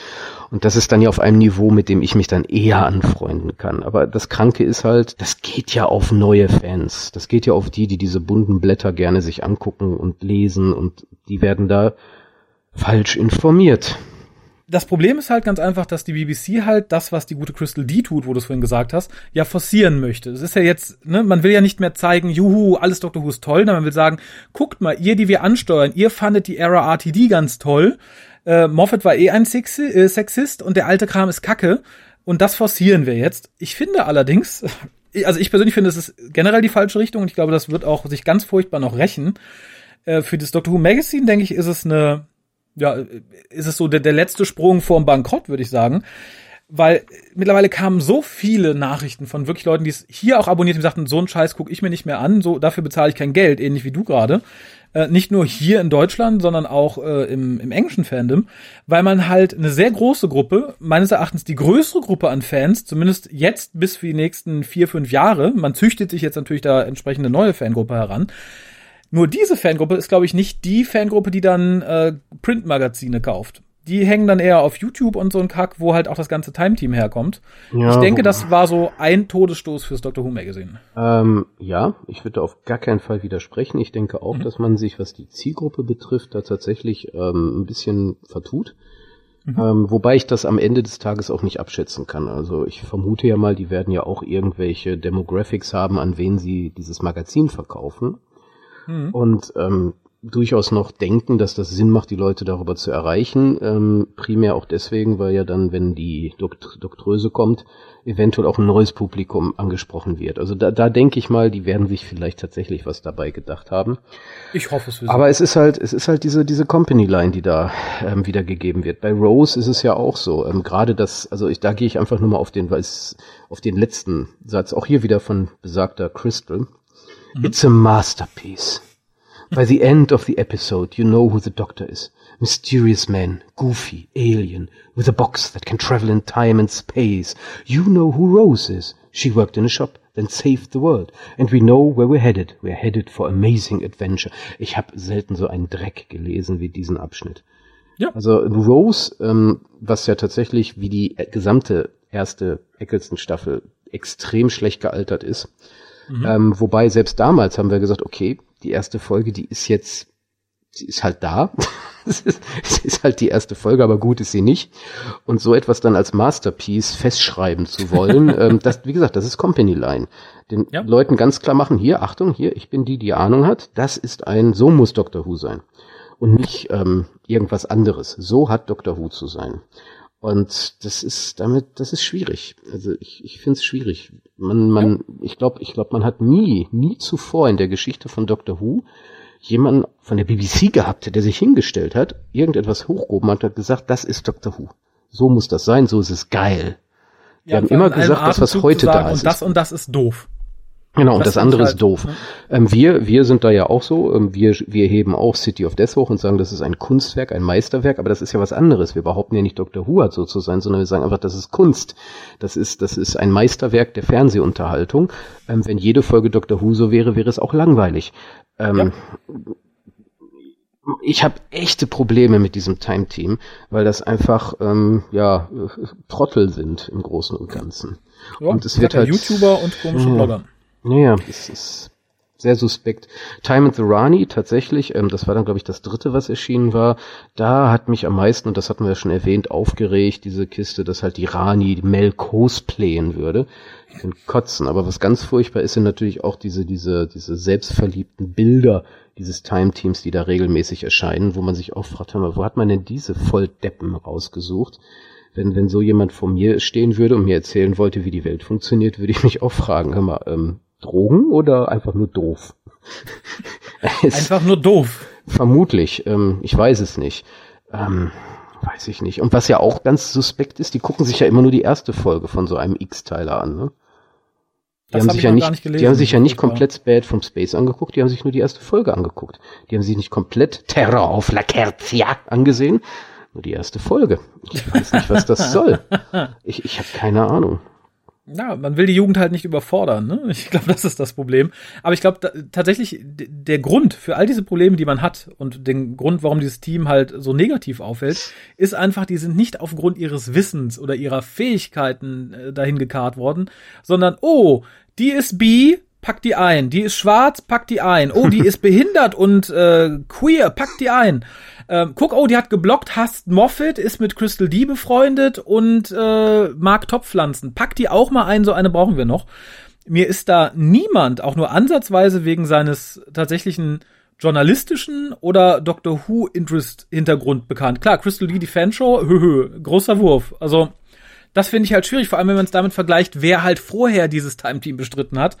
Und das ist dann ja auf einem Niveau, mit dem ich mich dann eher anfreunden kann. Aber das Kranke ist halt, das geht ja auf neue Fans. Das geht ja auf die, die diese bunten Blätter gerne sich angucken und lesen und die werden da falsch informiert das Problem ist halt ganz einfach, dass die BBC halt das, was die gute Crystal D tut, wo du es vorhin gesagt hast, ja forcieren möchte. Es ist ja jetzt, ne, man will ja nicht mehr zeigen, juhu, alles Doctor Who ist toll, sondern man will sagen, guckt mal, ihr, die wir ansteuern, ihr fandet die Era RTD ganz toll. Äh, Moffat war eh ein Sexi äh, Sexist und der alte Kram ist Kacke. Und das forcieren wir jetzt. Ich finde allerdings, [LAUGHS] also ich persönlich finde, es ist generell die falsche Richtung und ich glaube, das wird auch sich ganz furchtbar noch rächen. Äh, für das Doctor Who Magazine, denke ich, ist es eine ja, ist es so der, der letzte Sprung vorm Bankrott, würde ich sagen. weil mittlerweile kamen so viele Nachrichten von wirklich Leuten, die es hier auch abonniert haben, sagten, so einen Scheiß gucke ich mir nicht mehr an, so dafür bezahle ich kein Geld, ähnlich wie du gerade. Äh, nicht nur hier in Deutschland, sondern auch äh, im, im englischen Fandom, weil man halt eine sehr große Gruppe, meines Erachtens die größere Gruppe an Fans, zumindest jetzt bis für die nächsten vier, fünf Jahre, man züchtet sich jetzt natürlich da entsprechende neue Fangruppe heran. Nur diese Fangruppe ist, glaube ich, nicht die Fangruppe, die dann äh, Printmagazine kauft die hängen dann eher auf YouTube und so ein Kack, wo halt auch das ganze Time-Team herkommt. Ja, ich denke, das war so ein Todesstoß fürs Doctor Who Magazine. Ähm, ja, ich würde auf gar keinen Fall widersprechen. Ich denke auch, mhm. dass man sich, was die Zielgruppe betrifft, da tatsächlich ähm, ein bisschen vertut. Mhm. Ähm, wobei ich das am Ende des Tages auch nicht abschätzen kann. Also ich vermute ja mal, die werden ja auch irgendwelche Demographics haben, an wen sie dieses Magazin verkaufen. Mhm. Und ähm, durchaus noch denken, dass das Sinn macht, die Leute darüber zu erreichen. Ähm, primär auch deswegen, weil ja dann, wenn die Dokt Doktröse kommt, eventuell auch ein neues Publikum angesprochen wird. Also da, da denke ich mal, die werden sich vielleicht tatsächlich was dabei gedacht haben. Ich hoffe es für sie. Aber es ist halt, es ist halt diese, diese Company-Line, die da ähm, wiedergegeben wird. Bei Rose ist es ja auch so. Ähm, Gerade das, also ich, da gehe ich einfach nur mal auf den, weil es, auf den letzten Satz, auch hier wieder von besagter Crystal. Mhm. It's a masterpiece. By the end of the episode, you know who the doctor is. Mysterious man, goofy, alien, with a box that can travel in time and space. You know who Rose is. She worked in a shop, then saved the world. And we know where we're headed. We're headed for amazing adventure. Ich habe selten so einen Dreck gelesen wie diesen Abschnitt. Ja. Also Rose, ähm, was ja tatsächlich wie die gesamte erste Eccleston-Staffel extrem schlecht gealtert ist. Mhm. Ähm, wobei selbst damals haben wir gesagt, okay, die erste Folge, die ist jetzt, sie ist halt da. [LAUGHS] es, ist, es ist halt die erste Folge, aber gut ist sie nicht. Und so etwas dann als Masterpiece festschreiben zu wollen, [LAUGHS] ähm, das, wie gesagt, das ist Company Line. Den ja. Leuten ganz klar machen, hier, Achtung, hier, ich bin die, die Ahnung hat, das ist ein, so muss Dr. Who sein. Und nicht ähm, irgendwas anderes. So hat Dr. Who zu sein. Und das ist damit, das ist schwierig. Also ich, ich finde es schwierig. Man, man, ja. ich glaube, ich glaube, man hat nie, nie zuvor in der Geschichte von Doctor Who jemanden von der BBC gehabt, der sich hingestellt hat, irgendetwas hochgehoben hat, hat gesagt, das ist Doctor Who. So muss das sein, so ist es geil. Wir ja, haben immer gesagt, das was heute sagen, da ist. Und das und das ist doof. Genau, und das, andere halt, ist doof. Ne? Ähm, wir, wir sind da ja auch so, ähm, wir, wir heben auch City of Death hoch und sagen, das ist ein Kunstwerk, ein Meisterwerk, aber das ist ja was anderes. Wir behaupten ja nicht Dr. Who hat so zu sein, sondern wir sagen einfach, das ist Kunst. Das ist, das ist ein Meisterwerk der Fernsehunterhaltung. Ähm, wenn jede Folge Dr. Who so wäre, wäre es auch langweilig. Ähm, ja. Ich habe echte Probleme mit diesem Time Team, weil das einfach ähm, ja Trottel sind im Großen und Ganzen. Ja, und es wird halt YouTuber und komische Blogger. Naja, es ist sehr suspekt. Time and the Rani, tatsächlich, ähm, das war dann, glaube ich, das dritte, was erschienen war. Da hat mich am meisten, und das hatten wir ja schon erwähnt, aufgeregt, diese Kiste, dass halt die Rani Mel cosplayen würde. Ich kann kotzen. Aber was ganz furchtbar ist, sind natürlich auch diese, diese, diese selbstverliebten Bilder dieses Time-Teams, die da regelmäßig erscheinen, wo man sich auch fragt, hör mal, wo hat man denn diese Volldeppen rausgesucht? wenn, wenn so jemand vor mir stehen würde und mir erzählen wollte, wie die Welt funktioniert, würde ich mich auch fragen, hör mal, ähm, Drogen oder einfach nur doof? [LAUGHS] einfach nur doof. Vermutlich, ähm, ich weiß es nicht. Ähm, weiß ich nicht. Und was ja auch ganz suspekt ist, die gucken sich ja immer nur die erste Folge von so einem X-Teiler an, ne? Die das haben, hab sich ja nicht, gelesen, die haben sich ja nicht komplett Spade from Space angeguckt, die haben sich nur die erste Folge angeguckt. Die haben sich nicht komplett Terror auf La Kerzia angesehen, nur die erste Folge. Ich weiß nicht, was das [LAUGHS] soll. Ich, ich habe keine Ahnung. Ja, man will die Jugend halt nicht überfordern. Ne? Ich glaube, das ist das Problem. Aber ich glaube tatsächlich, der Grund für all diese Probleme, die man hat und den Grund, warum dieses Team halt so negativ auffällt, ist einfach, die sind nicht aufgrund ihres Wissens oder ihrer Fähigkeiten äh, dahin gekarrt worden, sondern, oh, die ist B, pack die ein. Die ist schwarz, pack die ein. Oh, die [LAUGHS] ist behindert und äh, queer, pack die ein. Ähm, guck, oh, die hat geblockt, hasst Moffat, ist mit Crystal D befreundet und äh, mag Topfpflanzen. Pack die auch mal ein, so eine brauchen wir noch. Mir ist da niemand, auch nur ansatzweise wegen seines tatsächlichen journalistischen oder Doctor Who Interest Hintergrund bekannt. Klar, Crystal D, die Fanshow, [LAUGHS] hö, hö, großer Wurf. Also, das finde ich halt schwierig, vor allem wenn man es damit vergleicht, wer halt vorher dieses Time Team bestritten hat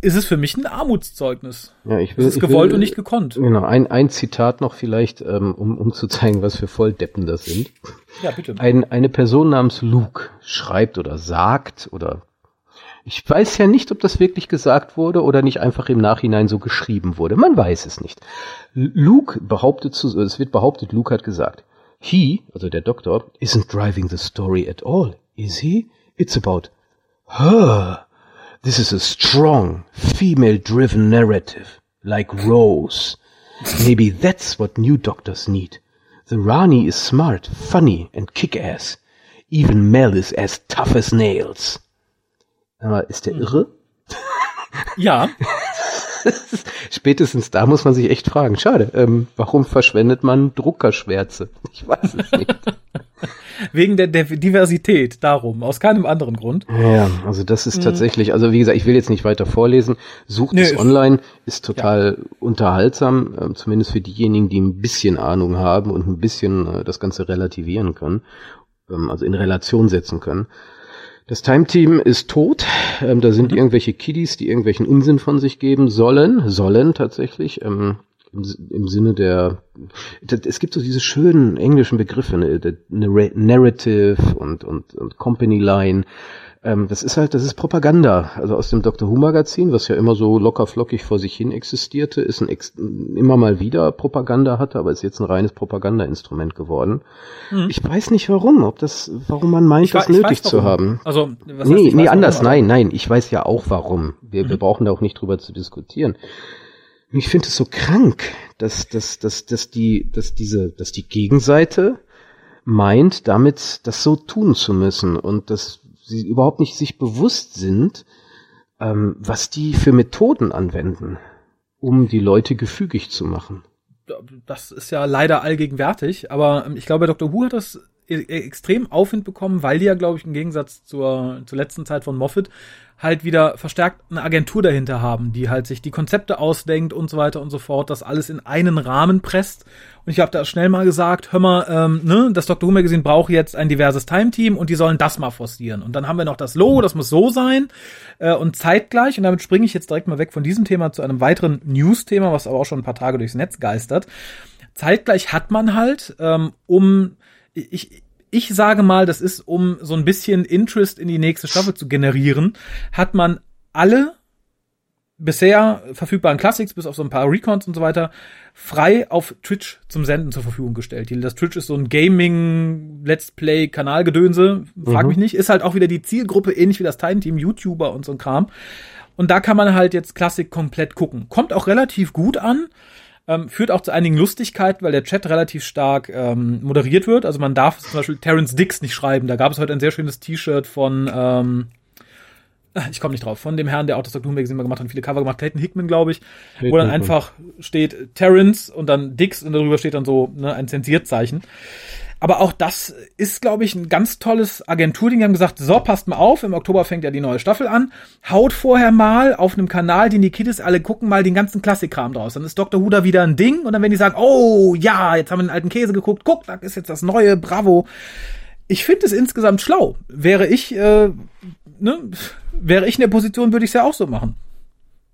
ist es für mich ein Armutszeugnis. Ja, ich will, es ist gewollt will, und nicht gekonnt. Genau, ein, ein Zitat noch vielleicht, ähm, um, um zu zeigen, was für Volldeppen das sind. Ja, bitte. Ein, eine Person namens Luke schreibt oder sagt oder ich weiß ja nicht, ob das wirklich gesagt wurde oder nicht einfach im Nachhinein so geschrieben wurde. Man weiß es nicht. Luke behauptet zu, es wird behauptet, Luke hat gesagt, he, also der Doktor, isn't driving the story at all, is he? It's about her. This is a strong, female-driven narrative, like Rose. Maybe that's what new doctors need. The Rani is smart, funny and kick-ass. Even Mel is as tough as nails. Aber ist der irre? Ja, [LAUGHS] [LAUGHS] Spätestens da muss man sich echt fragen. Schade, ähm, warum verschwendet man Druckerschwärze? Ich weiß es nicht. [LAUGHS] wegen der, der Diversität, darum, aus keinem anderen Grund. Ja, also das ist tatsächlich, also wie gesagt, ich will jetzt nicht weiter vorlesen. Sucht Nö, es online, ist total unterhaltsam, ähm, zumindest für diejenigen, die ein bisschen Ahnung haben und ein bisschen äh, das Ganze relativieren können, ähm, also in Relation setzen können. Das Time-Team ist tot. Ähm, da sind irgendwelche Kiddies, die irgendwelchen Unsinn von sich geben sollen, sollen tatsächlich. Ähm, im, Im Sinne der, es gibt so diese schönen englischen Begriffe, ne, Narrative und, und, und Company Line. Ähm, das ist halt, das ist Propaganda. Also aus dem Dr. Who Magazin, was ja immer so locker flockig vor sich hin existierte, ist ein ex immer mal wieder Propaganda hatte, aber ist jetzt ein reines Propagandainstrument geworden. Ich weiß nicht warum, ob das, warum man meint, das wei- nötig zu warum. haben. Also, was heißt, nee, ich nee, anders, warum, nein, nein. Ich weiß ja auch warum. Wir, wir brauchen da auch nicht drüber zu diskutieren. Ich finde es so krank, dass, dass, dass, dass die, dass diese, dass die Gegenseite meint, damit das so tun zu müssen und dass sie überhaupt nicht sich bewusst sind, ähm, was die für Methoden anwenden, um die Leute gefügig zu machen. das ist ja leider allgegenwärtig, aber ähm, ich glaube, Dr. Who hat das extrem Aufwind bekommen, weil die ja, glaube ich, im Gegensatz zur, zur letzten Zeit von Moffat halt wieder verstärkt eine Agentur dahinter haben, die halt sich die Konzepte ausdenkt und so weiter und so fort, das alles in einen Rahmen presst. Und ich habe da schnell mal gesagt, hör mal, ähm, ne, das Dr. Who Magazine braucht jetzt ein diverses Time-Team und die sollen das mal forcieren. Und dann haben wir noch das Logo, das muss so sein äh, und zeitgleich, und damit springe ich jetzt direkt mal weg von diesem Thema zu einem weiteren News-Thema, was aber auch schon ein paar Tage durchs Netz geistert. Zeitgleich hat man halt, ähm, um, ich, ich sage mal, das ist, um so ein bisschen Interest in die nächste Staffel zu generieren, hat man alle bisher verfügbaren Classics, bis auf so ein paar Recons und so weiter, frei auf Twitch zum Senden zur Verfügung gestellt. Das Twitch ist so ein Gaming, Let's Play, Kanalgedönse, frag Mhm. mich nicht, ist halt auch wieder die Zielgruppe, ähnlich wie das Time Team, YouTuber und so ein Kram. Und da kann man halt jetzt Klassik komplett gucken. Kommt auch relativ gut an. Ähm, führt auch zu einigen Lustigkeiten, weil der Chat relativ stark ähm, moderiert wird. Also man darf zum Beispiel Terence Dix nicht schreiben. Da gab es heute ein sehr schönes T-Shirt von, ähm, ich komme nicht drauf, von dem Herrn, der auch das Doctor Who Magazine mal gemacht hat und viele Cover gemacht, Clayton Hickman, glaube ich, wo dann einfach steht Terence und dann Dix und darüber steht dann so ne, ein Zensierzeichen. Aber auch das ist, glaube ich, ein ganz tolles Agenturding. Die haben gesagt, so, passt mal auf, im Oktober fängt ja die neue Staffel an. Haut vorher mal auf einem Kanal, den die Kiddies alle gucken, mal den ganzen Klassikkram draus. Dann ist Dr. Who da wieder ein Ding. Und dann werden die sagen, oh ja, jetzt haben wir den alten Käse geguckt, guck, da ist jetzt das neue, bravo. Ich finde es insgesamt schlau. Wäre ich, äh, ne, wäre ich in der Position, würde ich es ja auch so machen.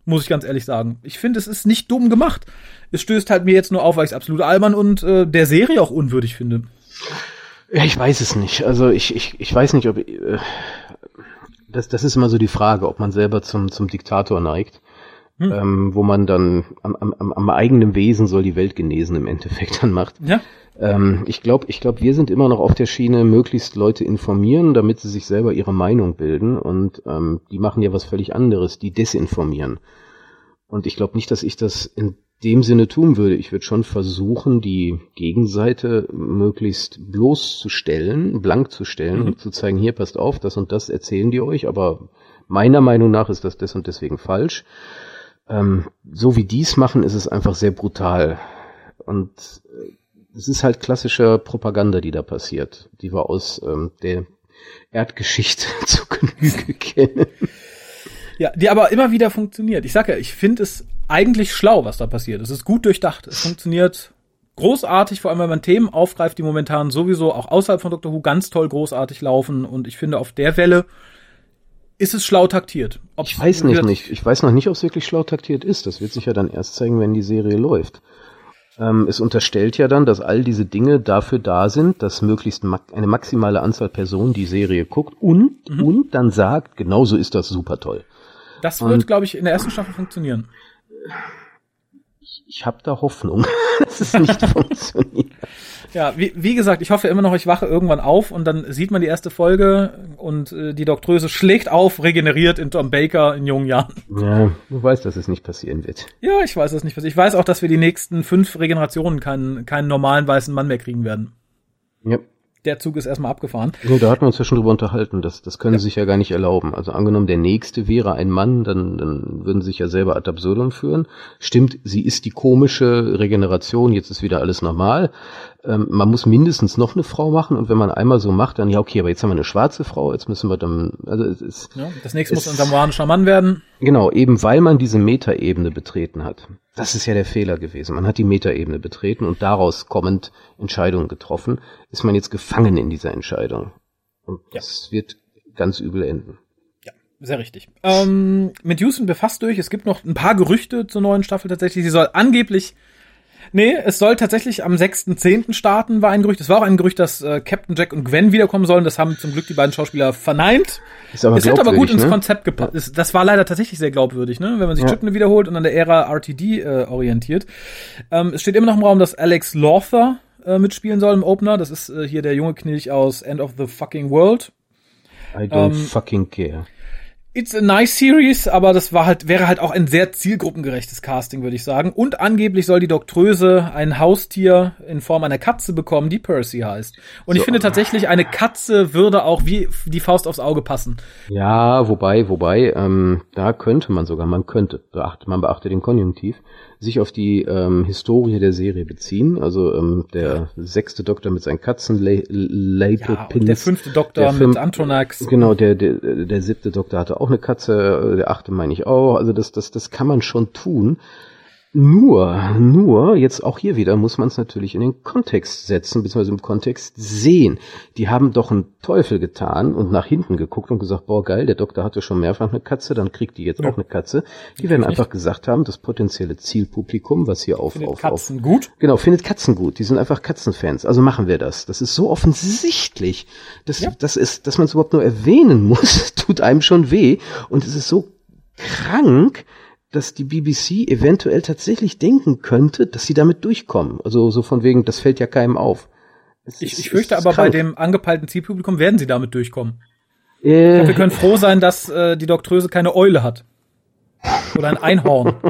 Muss ich ganz ehrlich sagen. Ich finde, es ist nicht dumm gemacht. Es stößt halt mir jetzt nur auf, weil ich es absolut albern und äh, der Serie auch unwürdig finde. Ja, ich weiß es nicht. Also ich, ich, ich weiß nicht, ob äh, das, das ist immer so die Frage, ob man selber zum, zum Diktator neigt. Ähm, wo man dann am, am, am eigenen Wesen soll die Welt genesen im Endeffekt dann macht. Ja. Ähm, ich glaube, ich glaub, wir sind immer noch auf der Schiene, möglichst Leute informieren, damit sie sich selber ihre Meinung bilden. Und ähm, die machen ja was völlig anderes, die desinformieren. Und ich glaube nicht, dass ich das in dem Sinne tun würde. Ich würde schon versuchen, die Gegenseite möglichst bloßzustellen, blank zu stellen und zu zeigen, hier passt auf, das und das erzählen die euch, aber meiner Meinung nach ist das des und deswegen falsch. Ähm, so wie dies machen, ist es einfach sehr brutal. Und äh, es ist halt klassischer Propaganda, die da passiert, die wir aus ähm, der Erdgeschichte [LAUGHS] zu Genüge kennen. Ja, die aber immer wieder funktioniert. Ich sag ja, ich finde es eigentlich schlau, was da passiert. Es ist gut durchdacht. Es funktioniert großartig, vor allem wenn man Themen aufgreift, die momentan sowieso auch außerhalb von Doctor Who ganz toll großartig laufen. Und ich finde, auf der Welle ist es schlau taktiert? Ob's ich weiß nicht, nicht. Ich weiß noch nicht, ob es wirklich schlau taktiert ist. Das wird sich ja dann erst zeigen, wenn die Serie läuft. Ähm, es unterstellt ja dann, dass all diese Dinge dafür da sind, dass möglichst ma eine maximale Anzahl Personen die Serie guckt und, mhm. und dann sagt, genauso ist das super toll. Das wird, glaube ich, in der ersten Staffel funktionieren. Ich, ich habe da Hoffnung, [LAUGHS] dass es nicht [LAUGHS] funktioniert. Ja, wie, wie gesagt, ich hoffe immer noch, ich wache irgendwann auf und dann sieht man die erste Folge und äh, die Doktröse schlägt auf, regeneriert in Tom Baker in jungen Jahren. Ja, du weißt, dass es nicht passieren wird. Ja, ich weiß, dass es nicht passiert. Ich weiß auch, dass wir die nächsten fünf Regenerationen keinen, keinen normalen weißen Mann mehr kriegen werden. Ja der Zug ist erstmal abgefahren. Ja, da hatten wir uns ja schon drüber unterhalten. Das, das können ja. sie sich ja gar nicht erlauben. Also angenommen, der nächste wäre ein Mann, dann, dann würden sie sich ja selber ad absurdum führen. Stimmt, sie ist die komische Regeneration, jetzt ist wieder alles normal ähm, man muss mindestens noch eine Frau machen und wenn man einmal so macht, dann ja okay, aber jetzt haben wir eine schwarze Frau, jetzt müssen wir dann, also es ist. Ja, das nächste es, muss ein samoanischer Mann werden. Genau, eben weil man diese Metaebene betreten hat. Das ist ja der Fehler gewesen. Man hat die Metaebene betreten und daraus kommend Entscheidungen getroffen. Ist man jetzt gefangen in dieser Entscheidung. Und ja. das wird ganz übel enden. Ja, sehr richtig. Ähm, mit Houston befasst durch. Es gibt noch ein paar Gerüchte zur neuen Staffel tatsächlich. Sie soll angeblich Nee, es soll tatsächlich am 6.10. starten, war ein Gerücht. Es war auch ein Gerücht, dass äh, Captain Jack und Gwen wiederkommen sollen. Das haben zum Glück die beiden Schauspieler verneint. Ist aber es hat aber gut ins ne? Konzept gepasst. Ja. Das war leider tatsächlich sehr glaubwürdig, ne? wenn man sich ja. Chipne wiederholt und an der Ära RTD äh, orientiert. Ähm, es steht immer noch im Raum, dass Alex Lawther äh, mitspielen soll im Opener. Das ist äh, hier der junge Knilch aus End of the Fucking World. I don't ähm, fucking care. It's a nice series, aber das war halt, wäre halt auch ein sehr zielgruppengerechtes Casting, würde ich sagen. Und angeblich soll die Doktröse ein Haustier in Form einer Katze bekommen, die Percy heißt. Und so. ich finde tatsächlich, eine Katze würde auch wie die Faust aufs Auge passen. Ja, wobei, wobei, ähm, da könnte man sogar, man könnte, beachte, man beachte den Konjunktiv, sich auf die ähm, Historie der Serie beziehen. Also ähm, der sechste Doktor mit seinen Katzen, Lepopins. Ja, der fünfte Doktor der mit Antonax. Genau, der, der, der siebte Doktor hatte auch eine Katze, der achte meine ich auch. Also das, das, das kann man schon tun. Nur, nur, jetzt auch hier wieder muss man es natürlich in den Kontext setzen, beziehungsweise im Kontext sehen. Die haben doch einen Teufel getan und nach hinten geguckt und gesagt, boah geil, der Doktor hatte schon mehrfach eine Katze, dann kriegt die jetzt ja. auch eine Katze. Die werden einfach gesagt haben, das potenzielle Zielpublikum, was hier auf, findet auf, Katzen auf, gut? Genau, findet Katzen gut. Die sind einfach Katzenfans. Also machen wir das. Das ist so offensichtlich, dass, ja. das ist, dass man es überhaupt nur erwähnen muss, [LAUGHS] tut einem schon weh. Und es ist so krank, dass die BBC eventuell tatsächlich denken könnte, dass sie damit durchkommen. Also so von wegen, das fällt ja keinem auf. Es ich, ich fürchte aber krank. bei dem angepeilten Zielpublikum werden sie damit durchkommen. Äh, glaub, wir können froh sein, dass äh, die Doktröse keine Eule hat. Oder ein Einhorn. [LAUGHS]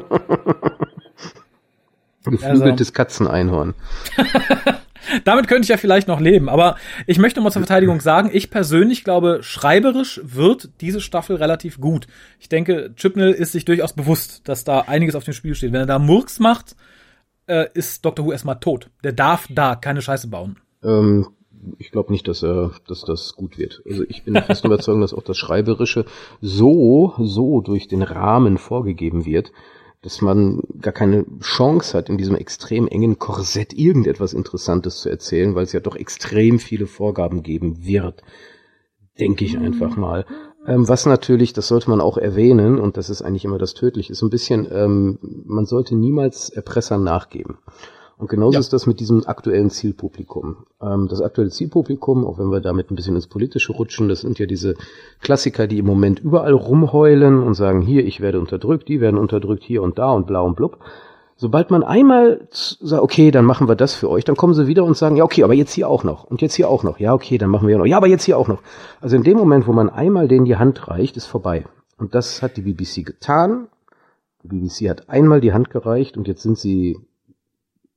Geflügeltes also. Katzeneinhorn. [LAUGHS] [LAUGHS] Damit könnte ich ja vielleicht noch leben. Aber ich möchte mal zur Verteidigung sagen, ich persönlich glaube, schreiberisch wird diese Staffel relativ gut. Ich denke, Chipnell ist sich durchaus bewusst, dass da einiges auf dem Spiel steht. Wenn er da Murks macht, äh, ist Dr. Who erstmal tot. Der darf da keine Scheiße bauen. Ähm, ich glaube nicht, dass er, dass das gut wird. Also ich bin fest überzeugt, dass auch das Schreiberische so, so durch den Rahmen vorgegeben wird, dass man gar keine Chance hat, in diesem extrem engen Korsett irgendetwas Interessantes zu erzählen, weil es ja doch extrem viele Vorgaben geben wird. Denke ich einfach mal. Ähm, was natürlich, das sollte man auch erwähnen, und das ist eigentlich immer das Tödliche, ist so ein bisschen, ähm, man sollte niemals Erpressern nachgeben. Und genauso ja. ist das mit diesem aktuellen Zielpublikum. Ähm, das aktuelle Zielpublikum, auch wenn wir damit ein bisschen ins Politische rutschen, das sind ja diese Klassiker, die im Moment überall rumheulen und sagen, hier, ich werde unterdrückt, die werden unterdrückt, hier und da und blau und blub. Sobald man einmal sagt, okay, dann machen wir das für euch, dann kommen sie wieder und sagen, ja, okay, aber jetzt hier auch noch und jetzt hier auch noch. Ja, okay, dann machen wir ja noch. Ja, aber jetzt hier auch noch. Also in dem Moment, wo man einmal denen die Hand reicht, ist vorbei. Und das hat die BBC getan. Die BBC hat einmal die Hand gereicht und jetzt sind sie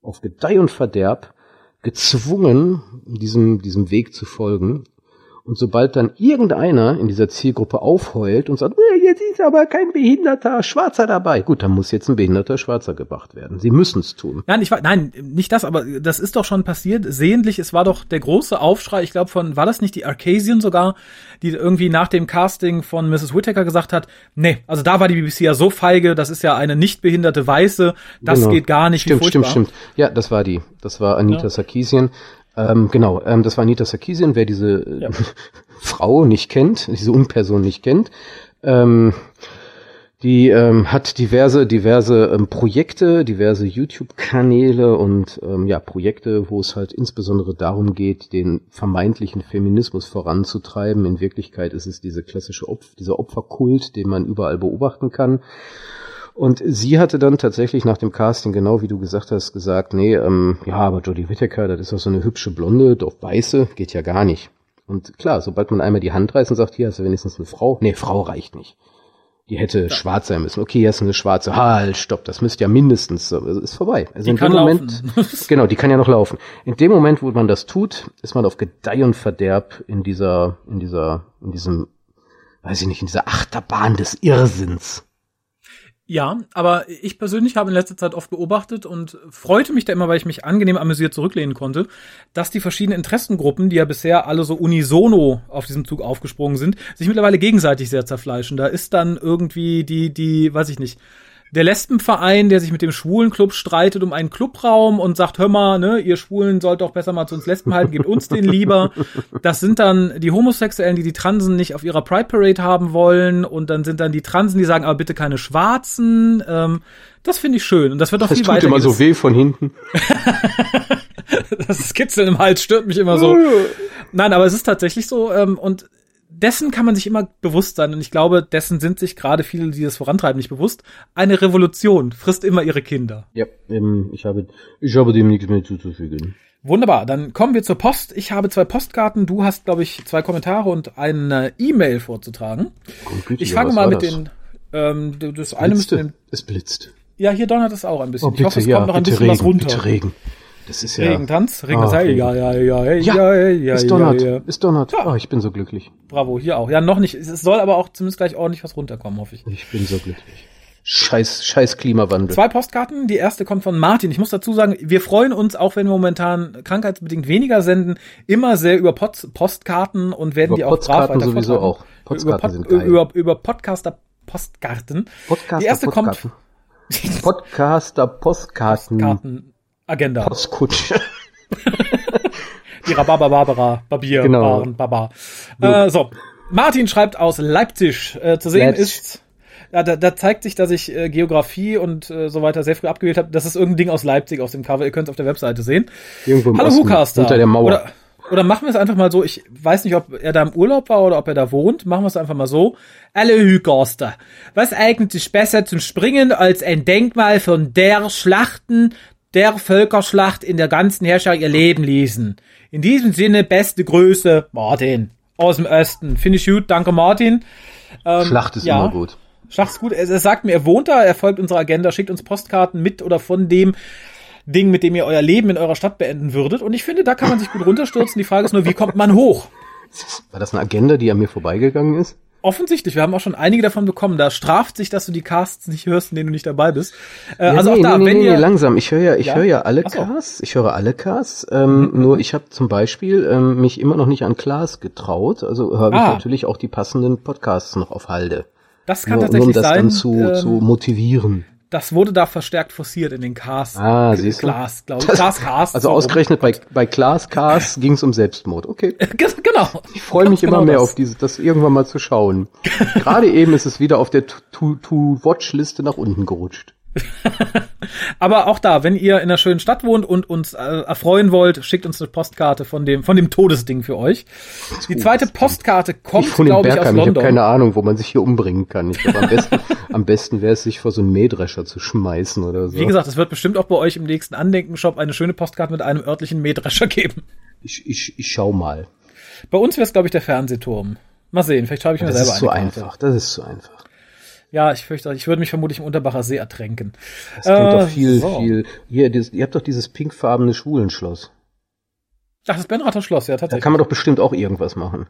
auf Gedeih und Verderb gezwungen, diesem, diesem Weg zu folgen. Und sobald dann irgendeiner in dieser Zielgruppe aufheult und sagt, jetzt ist aber kein behinderter Schwarzer dabei, gut, dann muss jetzt ein behinderter Schwarzer gebracht werden. Sie müssen es tun. Nein, ich, nein, nicht das, aber das ist doch schon passiert. Sehentlich, es war doch der große Aufschrei, ich glaube von, war das nicht die Arcasian sogar, die irgendwie nach dem Casting von Mrs. Whittaker gesagt hat, nee, also da war die BBC ja so feige, das ist ja eine nicht behinderte Weiße, das genau. geht gar nicht. Stimmt, stimmt, stimmt. Ja, das war die. Das war Anita ja. Sarkeesian. Ähm, genau, ähm, das war Anita Sarkeesian, wer diese ja. [LAUGHS] Frau nicht kennt, diese Unperson nicht kennt. Ähm, die ähm, hat diverse, diverse ähm, Projekte, diverse YouTube-Kanäle und ähm, ja, Projekte, wo es halt insbesondere darum geht, den vermeintlichen Feminismus voranzutreiben. In Wirklichkeit ist es diese klassische Opf dieser Opferkult, den man überall beobachten kann. Und sie hatte dann tatsächlich nach dem Casting, genau wie du gesagt hast, gesagt, nee, ähm, ja, aber Jodie Whittaker, das ist doch so eine hübsche Blonde, doch weiße, geht ja gar nicht. Und klar, sobald man einmal die Hand reißt und sagt, hier hast du wenigstens eine Frau, nee, Frau reicht nicht. Die hätte ja. schwarz sein müssen. Okay, hier ist eine schwarze. Halt, stopp, das müsste ja mindestens, also ist vorbei. Also die in dem Moment, [LAUGHS] genau, die kann ja noch laufen. In dem Moment, wo man das tut, ist man auf Gedeih und Verderb in dieser, in dieser, in diesem, weiß ich nicht, in dieser Achterbahn des Irrsinns. Ja, aber ich persönlich habe in letzter Zeit oft beobachtet und freute mich da immer, weil ich mich angenehm amüsiert zurücklehnen konnte, dass die verschiedenen Interessengruppen, die ja bisher alle so unisono auf diesem Zug aufgesprungen sind, sich mittlerweile gegenseitig sehr zerfleischen. Da ist dann irgendwie die, die, weiß ich nicht, der Lesbenverein, der sich mit dem Schwulenclub streitet um einen Clubraum und sagt, hör mal, ne, ihr Schwulen sollt doch besser mal zu uns Lesben halten, gebt uns den lieber. Das sind dann die Homosexuellen, die die Transen nicht auf ihrer Pride Parade haben wollen und dann sind dann die Transen, die sagen, aber bitte keine Schwarzen. Ähm, das finde ich schön und das wird doch Das viel tut weiter. immer so weh von hinten. [LAUGHS] das Kitzeln im Hals stört mich immer so. Nein, aber es ist tatsächlich so ähm, und dessen kann man sich immer bewusst sein und ich glaube, dessen sind sich gerade viele, die das vorantreiben, nicht bewusst. Eine Revolution frisst immer ihre Kinder. Ja, ähm, ich habe, ich habe dem nichts mehr zuzufügen. Wunderbar, dann kommen wir zur Post. Ich habe zwei Postkarten, du hast, glaube ich, zwei Kommentare und eine E-Mail vorzutragen. Grundgütiger, Ich fange mal mit das? den, ähm, das eine müsste, Blitzte. Es blitzt. ja, hier donnert es auch ein bisschen. Oh, ich bitte, hoffe, es ja, kommt noch ein bisschen Regen, was runter. bitte Regen. Das ist ja, Regentanz, Regen, Ah, das Heil, Regen. ja, ja, ja, ja, Ja, ja, ja, es ja, donnert, ja. es donnert. Ja. Oh, ich bin so glücklich. Bravo, hier auch. Ja, noch nicht. Es soll aber auch zumindest gleich ordentlich was runterkommen, hoffe ich. Ich bin so glücklich. Scheiß, scheiß Klimawandel. Zwei Postkarten. Die erste kommt von Martin. Ich muss dazu sagen, wir freuen uns, auch wenn wir momentan krankheitsbedingt weniger senden, immer sehr über Post Postkarten und werden Über die auch brav Postkarten weiter sowieso auch. Postkarten über, sind geil. Über, über Podcaster Postkarten. Podcaster, die erste kommt Postkarten. [LAUGHS] Podcaster, Postkarten. Karten Agenda. Postkutsche. Die Rhabarber Barbara, Barbier, Genau. Baren, Baba. Äh, so. Martin schreibt aus Leipzig. Äh, zu sehen Leipzig. ist, ja, da, da zeigt sich, dass ich äh, Geografie und äh, so weiter sehr früh abgewählt habe. Das ist irgendein Ding aus Leipzig aus dem Cover. Ihr könnt es auf der Webseite sehen. Irgendwo im Hallo Osten, Hucaster. Unter der Mauer. Oder, oder machen wir es einfach mal so. Ich weiß nicht, ob er da im Urlaub war oder ob er da wohnt. Machen wir es einfach mal so. Alle Hucaster. Was eignet sich besser zum Springen als ein Denkmal von der Schlachten, der Völkerschlacht in der ganzen Herrschaft ihr Leben ließen? In diesem Sinne, beste Grüße, Martin. Aus dem Osten. Finde ich gut. Danke, Martin. Ähm, Schlacht ist ja. immer gut. Schlacht ist gut. Er, er sagt mir, er wohnt da, er folgt unserer Agenda, schickt uns Postkarten mit oder von dem Ding, mit dem ihr euer Leben in eurer Stadt beenden würdet. Und ich finde, da kann man sich gut runterstürzen. Die Frage ist nur, wie kommt man hoch? War das eine Agenda, die an mir vorbeigegangen ist? Offensichtlich, wir haben auch schon einige davon bekommen. Da straft sich, dass du die Casts nicht hörst, in denen du nicht dabei bist. Äh, Ja, also nee, auch da, nee, wenn nee, ihr. nee, langsam. Ich höre ja, ich Ja? höre ja alle so. Mhm. Casts. Ich höre alle Casts. Ähm, Nur ich habe zum Beispiel ähm, mich immer noch nicht an Klaas getraut. Also habe ich Ah. natürlich auch die passenden Podcasts noch auf Halde. das kann Nur, nur um tatsächlich das sein. dann zu, ähm, zu motivieren. Das wurde da verstärkt forciert in den Casts. Ah, siehst du? Glaube ich. Klaas Casts. Also so ausgerechnet bei, bei Klaas Cast [LAUGHS] ging es um Selbstmord. Okay. [LAUGHS] genau. Ich freue mich Ganz immer genau mehr das. auf diese, das irgendwann mal zu schauen. [LAUGHS] Gerade eben ist es wieder auf der To-Watch-Liste nach unten gerutscht. [LAUGHS] Aber auch da, wenn ihr in einer schönen Stadt wohnt und uns äh, erfreuen wollt, schickt uns eine Postkarte von dem von dem Todesding für euch. Die zweite Postkarte kommt, glaube ich, aus Bergheim, ich habe London. keine Ahnung, wo man sich hier umbringen kann. Ich glaube, am besten, [LAUGHS] am besten wäre es, sich vor so einen Mähdrescher zu schmeißen oder so. Wie gesagt, es wird bestimmt auch bei euch im nächsten Andenken-Shop eine schöne Postkarte mit einem örtlichen Mähdrescher [LAUGHS] geben. ich, ich, ich schau mal. Bei uns wäre es, glaube ich, der Fernsehturm. Mal sehen, vielleicht schreibe ich mir Das selber ist so eine Karte. einfach. Das ist so einfach. Ja, ich fürchte, ich würde mich vermutlich im Unterbacher See ertränken. Das klingt Äh, doch viel, so. viel. Hier, dieses, ihr habt doch dieses pinkfarbene Schwulenschloss. Ach, das Benrather Schloss, ja, Da tatsächlich. kann man doch bestimmt auch irgendwas machen.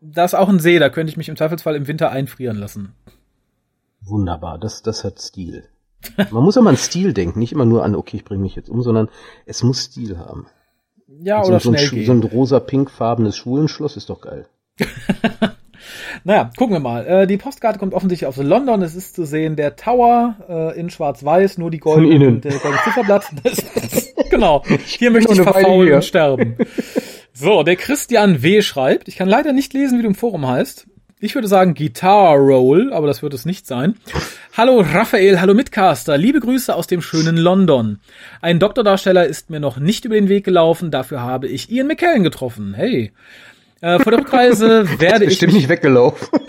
Da ist auch ein See, da könnte ich mich im Zweifelsfall im Winter einfrieren lassen. Wunderbar, das, das hat Stil. Man muss immer an Stil denken, nicht immer nur an, okay, ich bringe mich jetzt um, sondern es muss Stil haben. Ja, so, oder so, ein, schnell Sch- gehen. so ein rosa-pinkfarbenes Schwulenschloss ist doch geil. [LAUGHS] Naja, gucken wir mal. Äh, die Postkarte kommt offensichtlich aus London. Es ist zu sehen der Tower äh, in Schwarz-Weiß, nur die goldene und der goldene Zifferblatt. [LAUGHS] Genau. Hier möchte ich verfaulen und sterben. So, der Christian W. schreibt. Ich kann leider nicht lesen, wie du im Forum heißt. Ich würde sagen Guitar Roll, aber das wird es nicht sein. Hallo Raphael, hallo Mitcaster, liebe Grüße aus dem schönen London. Ein Doktordarsteller ist mir noch nicht über den Weg gelaufen, dafür habe ich Ian McKellen getroffen. Hey. Äh, vor der Rückreise [LAUGHS] werde ich. Bestimmt nicht weggelaufen. [LAUGHS]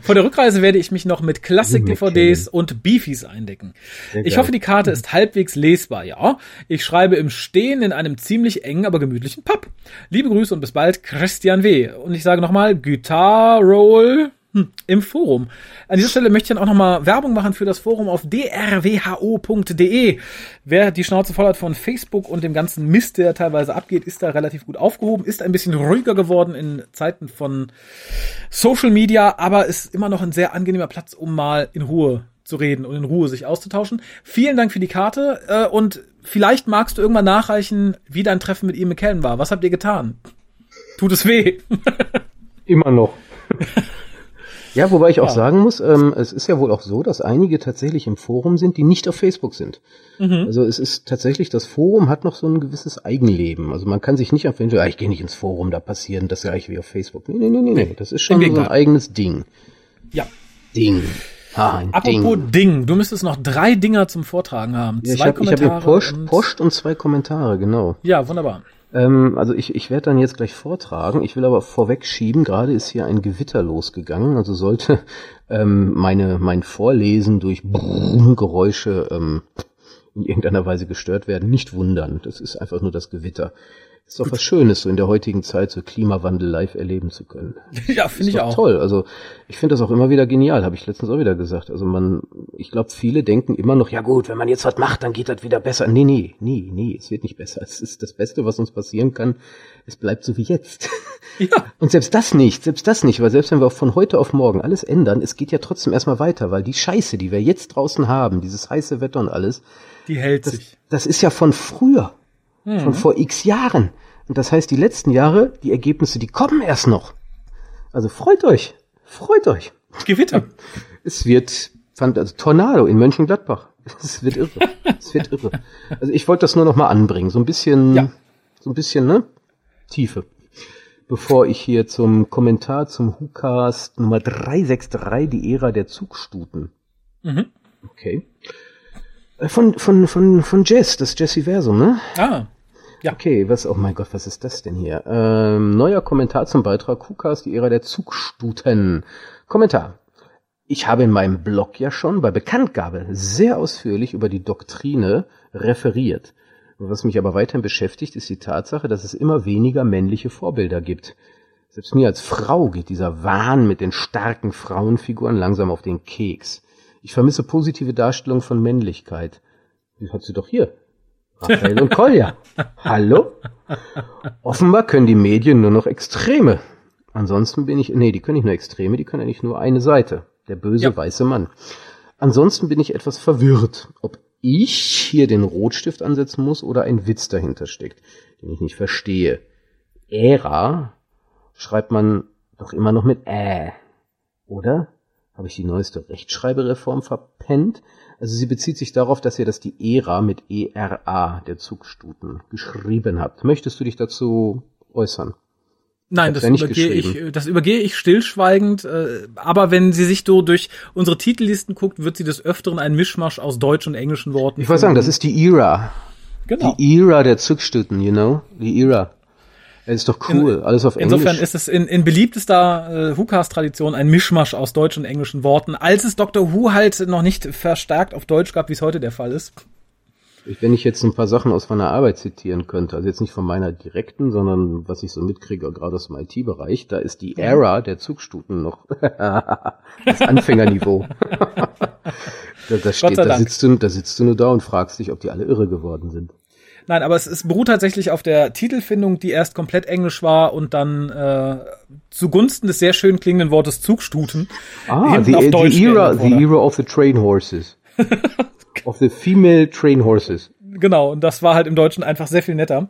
Vor der Rückreise werde ich mich noch mit Klassik-DVDs und Beefies eindecken. Ich hoffe, die Karte ist halbwegs lesbar, ja. Ich schreibe im Stehen in einem ziemlich engen, aber gemütlichen Pub. Liebe Grüße und bis bald, Christian W. Und ich sage nochmal, Guitar Roll hm, im Forum. An dieser Stelle möchte ich dann auch nochmal Werbung machen für das Forum auf drwho.de. Wer die Schnauze voll hat von Facebook und dem ganzen Mist, der teilweise abgeht, ist da relativ gut aufgehoben, ist ein bisschen ruhiger geworden in Zeiten von Social Media, aber ist immer noch ein sehr angenehmer Platz, um mal in Ruhe zu reden und in Ruhe sich auszutauschen. Vielen Dank für die Karte äh, und vielleicht magst du irgendwann nachreichen, wie dein Treffen mit Ian McKellen war. Was habt ihr getan? Tut es weh? [LAUGHS] Immer noch. [LAUGHS] Ja, wobei ich auch ja. sagen muss, ähm, es ist ja wohl auch so, dass einige tatsächlich im Forum sind, die nicht auf Facebook sind. Mhm. Also es ist tatsächlich, das Forum hat noch so ein gewisses Eigenleben. Also man kann sich nicht einfach, ja, ich gehe nicht ins Forum, da passieren das gleiche wie auf Facebook. Nee, nee, nee, nee, nee. das ist schon so ein eigenes Ding. Ja. Ding. Ah, Apropos Ding. Ding. du müsstest noch drei Dinger zum Vortragen haben. Ja, zwei ich habe hab hier Post, Post und zwei Kommentare, genau. Ja, wunderbar. Ähm, also ich, ich werde dann jetzt gleich vortragen. Ich will aber vorwegschieben, gerade ist hier ein Gewitter losgegangen, also sollte [LAUGHS] ähm, meine, mein Vorlesen durch Geräusche ähm, in irgendeiner Weise gestört werden, nicht wundern. Das ist einfach nur das Gewitter. Ist doch was Schönes, so in der heutigen Zeit so Klimawandel live erleben zu können. [LAUGHS] Ja, finde ich auch. Toll. Also ich finde das auch immer wieder genial, habe ich letztens auch wieder gesagt. Also man, ich glaube, viele denken immer noch, ja gut, wenn man jetzt was macht, dann geht das wieder besser. Nee, nee, nee, nee, es wird nicht besser. Es ist das Beste, was uns passieren kann. Es bleibt so wie jetzt. [LAUGHS] Ja. [LAUGHS] Und selbst das nicht, selbst das nicht, weil selbst wenn wir von heute auf morgen alles ändern, es geht ja trotzdem erstmal weiter, weil die Scheiße, die wir jetzt draußen haben, dieses heiße Wetter und alles, die hält das, sich. Das ist ja von früher. Mhm. Von vor x Jahren. Und das heißt, die letzten Jahre, die Ergebnisse, die kommen erst noch. Also freut euch. Freut euch. Gewitter. [LAUGHS] Es wird, fand, also Tornado in Mönchengladbach. [LAUGHS] Es wird irre. es wird irre. Also ich wollte das nur noch mal anbringen. So ein bisschen, ja. so ein bisschen, ne? Tiefe. Bevor ich hier zum Kommentar zum WhoCast Nummer 363, die Ära der Zugstuten. Mhm. Okay. Äh, von, von, von, von Jess, das Jessiversum, ne? Ah. Ja. Okay, was, oh mein Gott, was ist das denn hier? Ähm, neuer Kommentar zum Beitrag Kukas, die Ära der Zugstuten. Kommentar. Ich habe in meinem Blog ja schon bei Bekanntgabe sehr ausführlich über die Doktrine referiert. Was mich aber weiterhin beschäftigt, ist die Tatsache, dass es immer weniger männliche Vorbilder gibt. Selbst mir als Frau geht dieser Wahn mit den starken Frauenfiguren langsam auf den Keks. Ich vermisse positive Darstellung von Männlichkeit. Die hat sie doch hier. Raphael und Kolja. Hallo? Offenbar können die Medien nur noch Extreme. Ansonsten bin ich, nee, die können nicht nur Extreme, die können eigentlich nur eine Seite. Der böse ja. weiße Mann. Ansonsten bin ich etwas verwirrt, ob ich hier den Rotstift ansetzen muss oder ein Witz dahinter steckt, den ich nicht verstehe. Ära schreibt man doch immer noch mit Ä, oder? Habe ich die neueste Rechtschreibereform verpennt? Also sie bezieht sich darauf, dass ihr das die ERA mit ERA der Zugstuten geschrieben habt. Möchtest du dich dazu äußern? Nein, das übergehe, ich, das übergehe ich stillschweigend. Äh, aber wenn sie sich so durch unsere Titellisten guckt, wird sie des Öfteren einen Mischmasch aus deutschen und englischen Worten. Ich wollte sagen, das ist die ERA. Genau. Die ERA der Zugstuten, you know? Die ERA. Das ist doch cool, in, alles auf Englisch. Insofern ist es in, in beliebtester äh, WhoCast-Tradition ein Mischmasch aus deutschen und englischen Worten, als es Dr. Who halt noch nicht verstärkt auf Deutsch gab, wie es heute der Fall ist. Wenn ich jetzt ein paar Sachen aus meiner Arbeit zitieren könnte, also jetzt nicht von meiner direkten, sondern was ich so mitkriege, gerade aus dem IT-Bereich, da ist die Era der Zugstuten noch [LAUGHS] das Anfängerniveau. [LAUGHS] da, da, steht, da, sitzt du, da sitzt du nur da und fragst dich, ob die alle irre geworden sind. Nein, aber es, es beruht tatsächlich auf der Titelfindung, die erst komplett englisch war und dann äh, zugunsten des sehr schön klingenden Wortes Zugstuten ah, the, auf Deutsch the era, the era of the train horses. [LAUGHS] of the female train horses. Genau, und das war halt im Deutschen einfach sehr viel netter.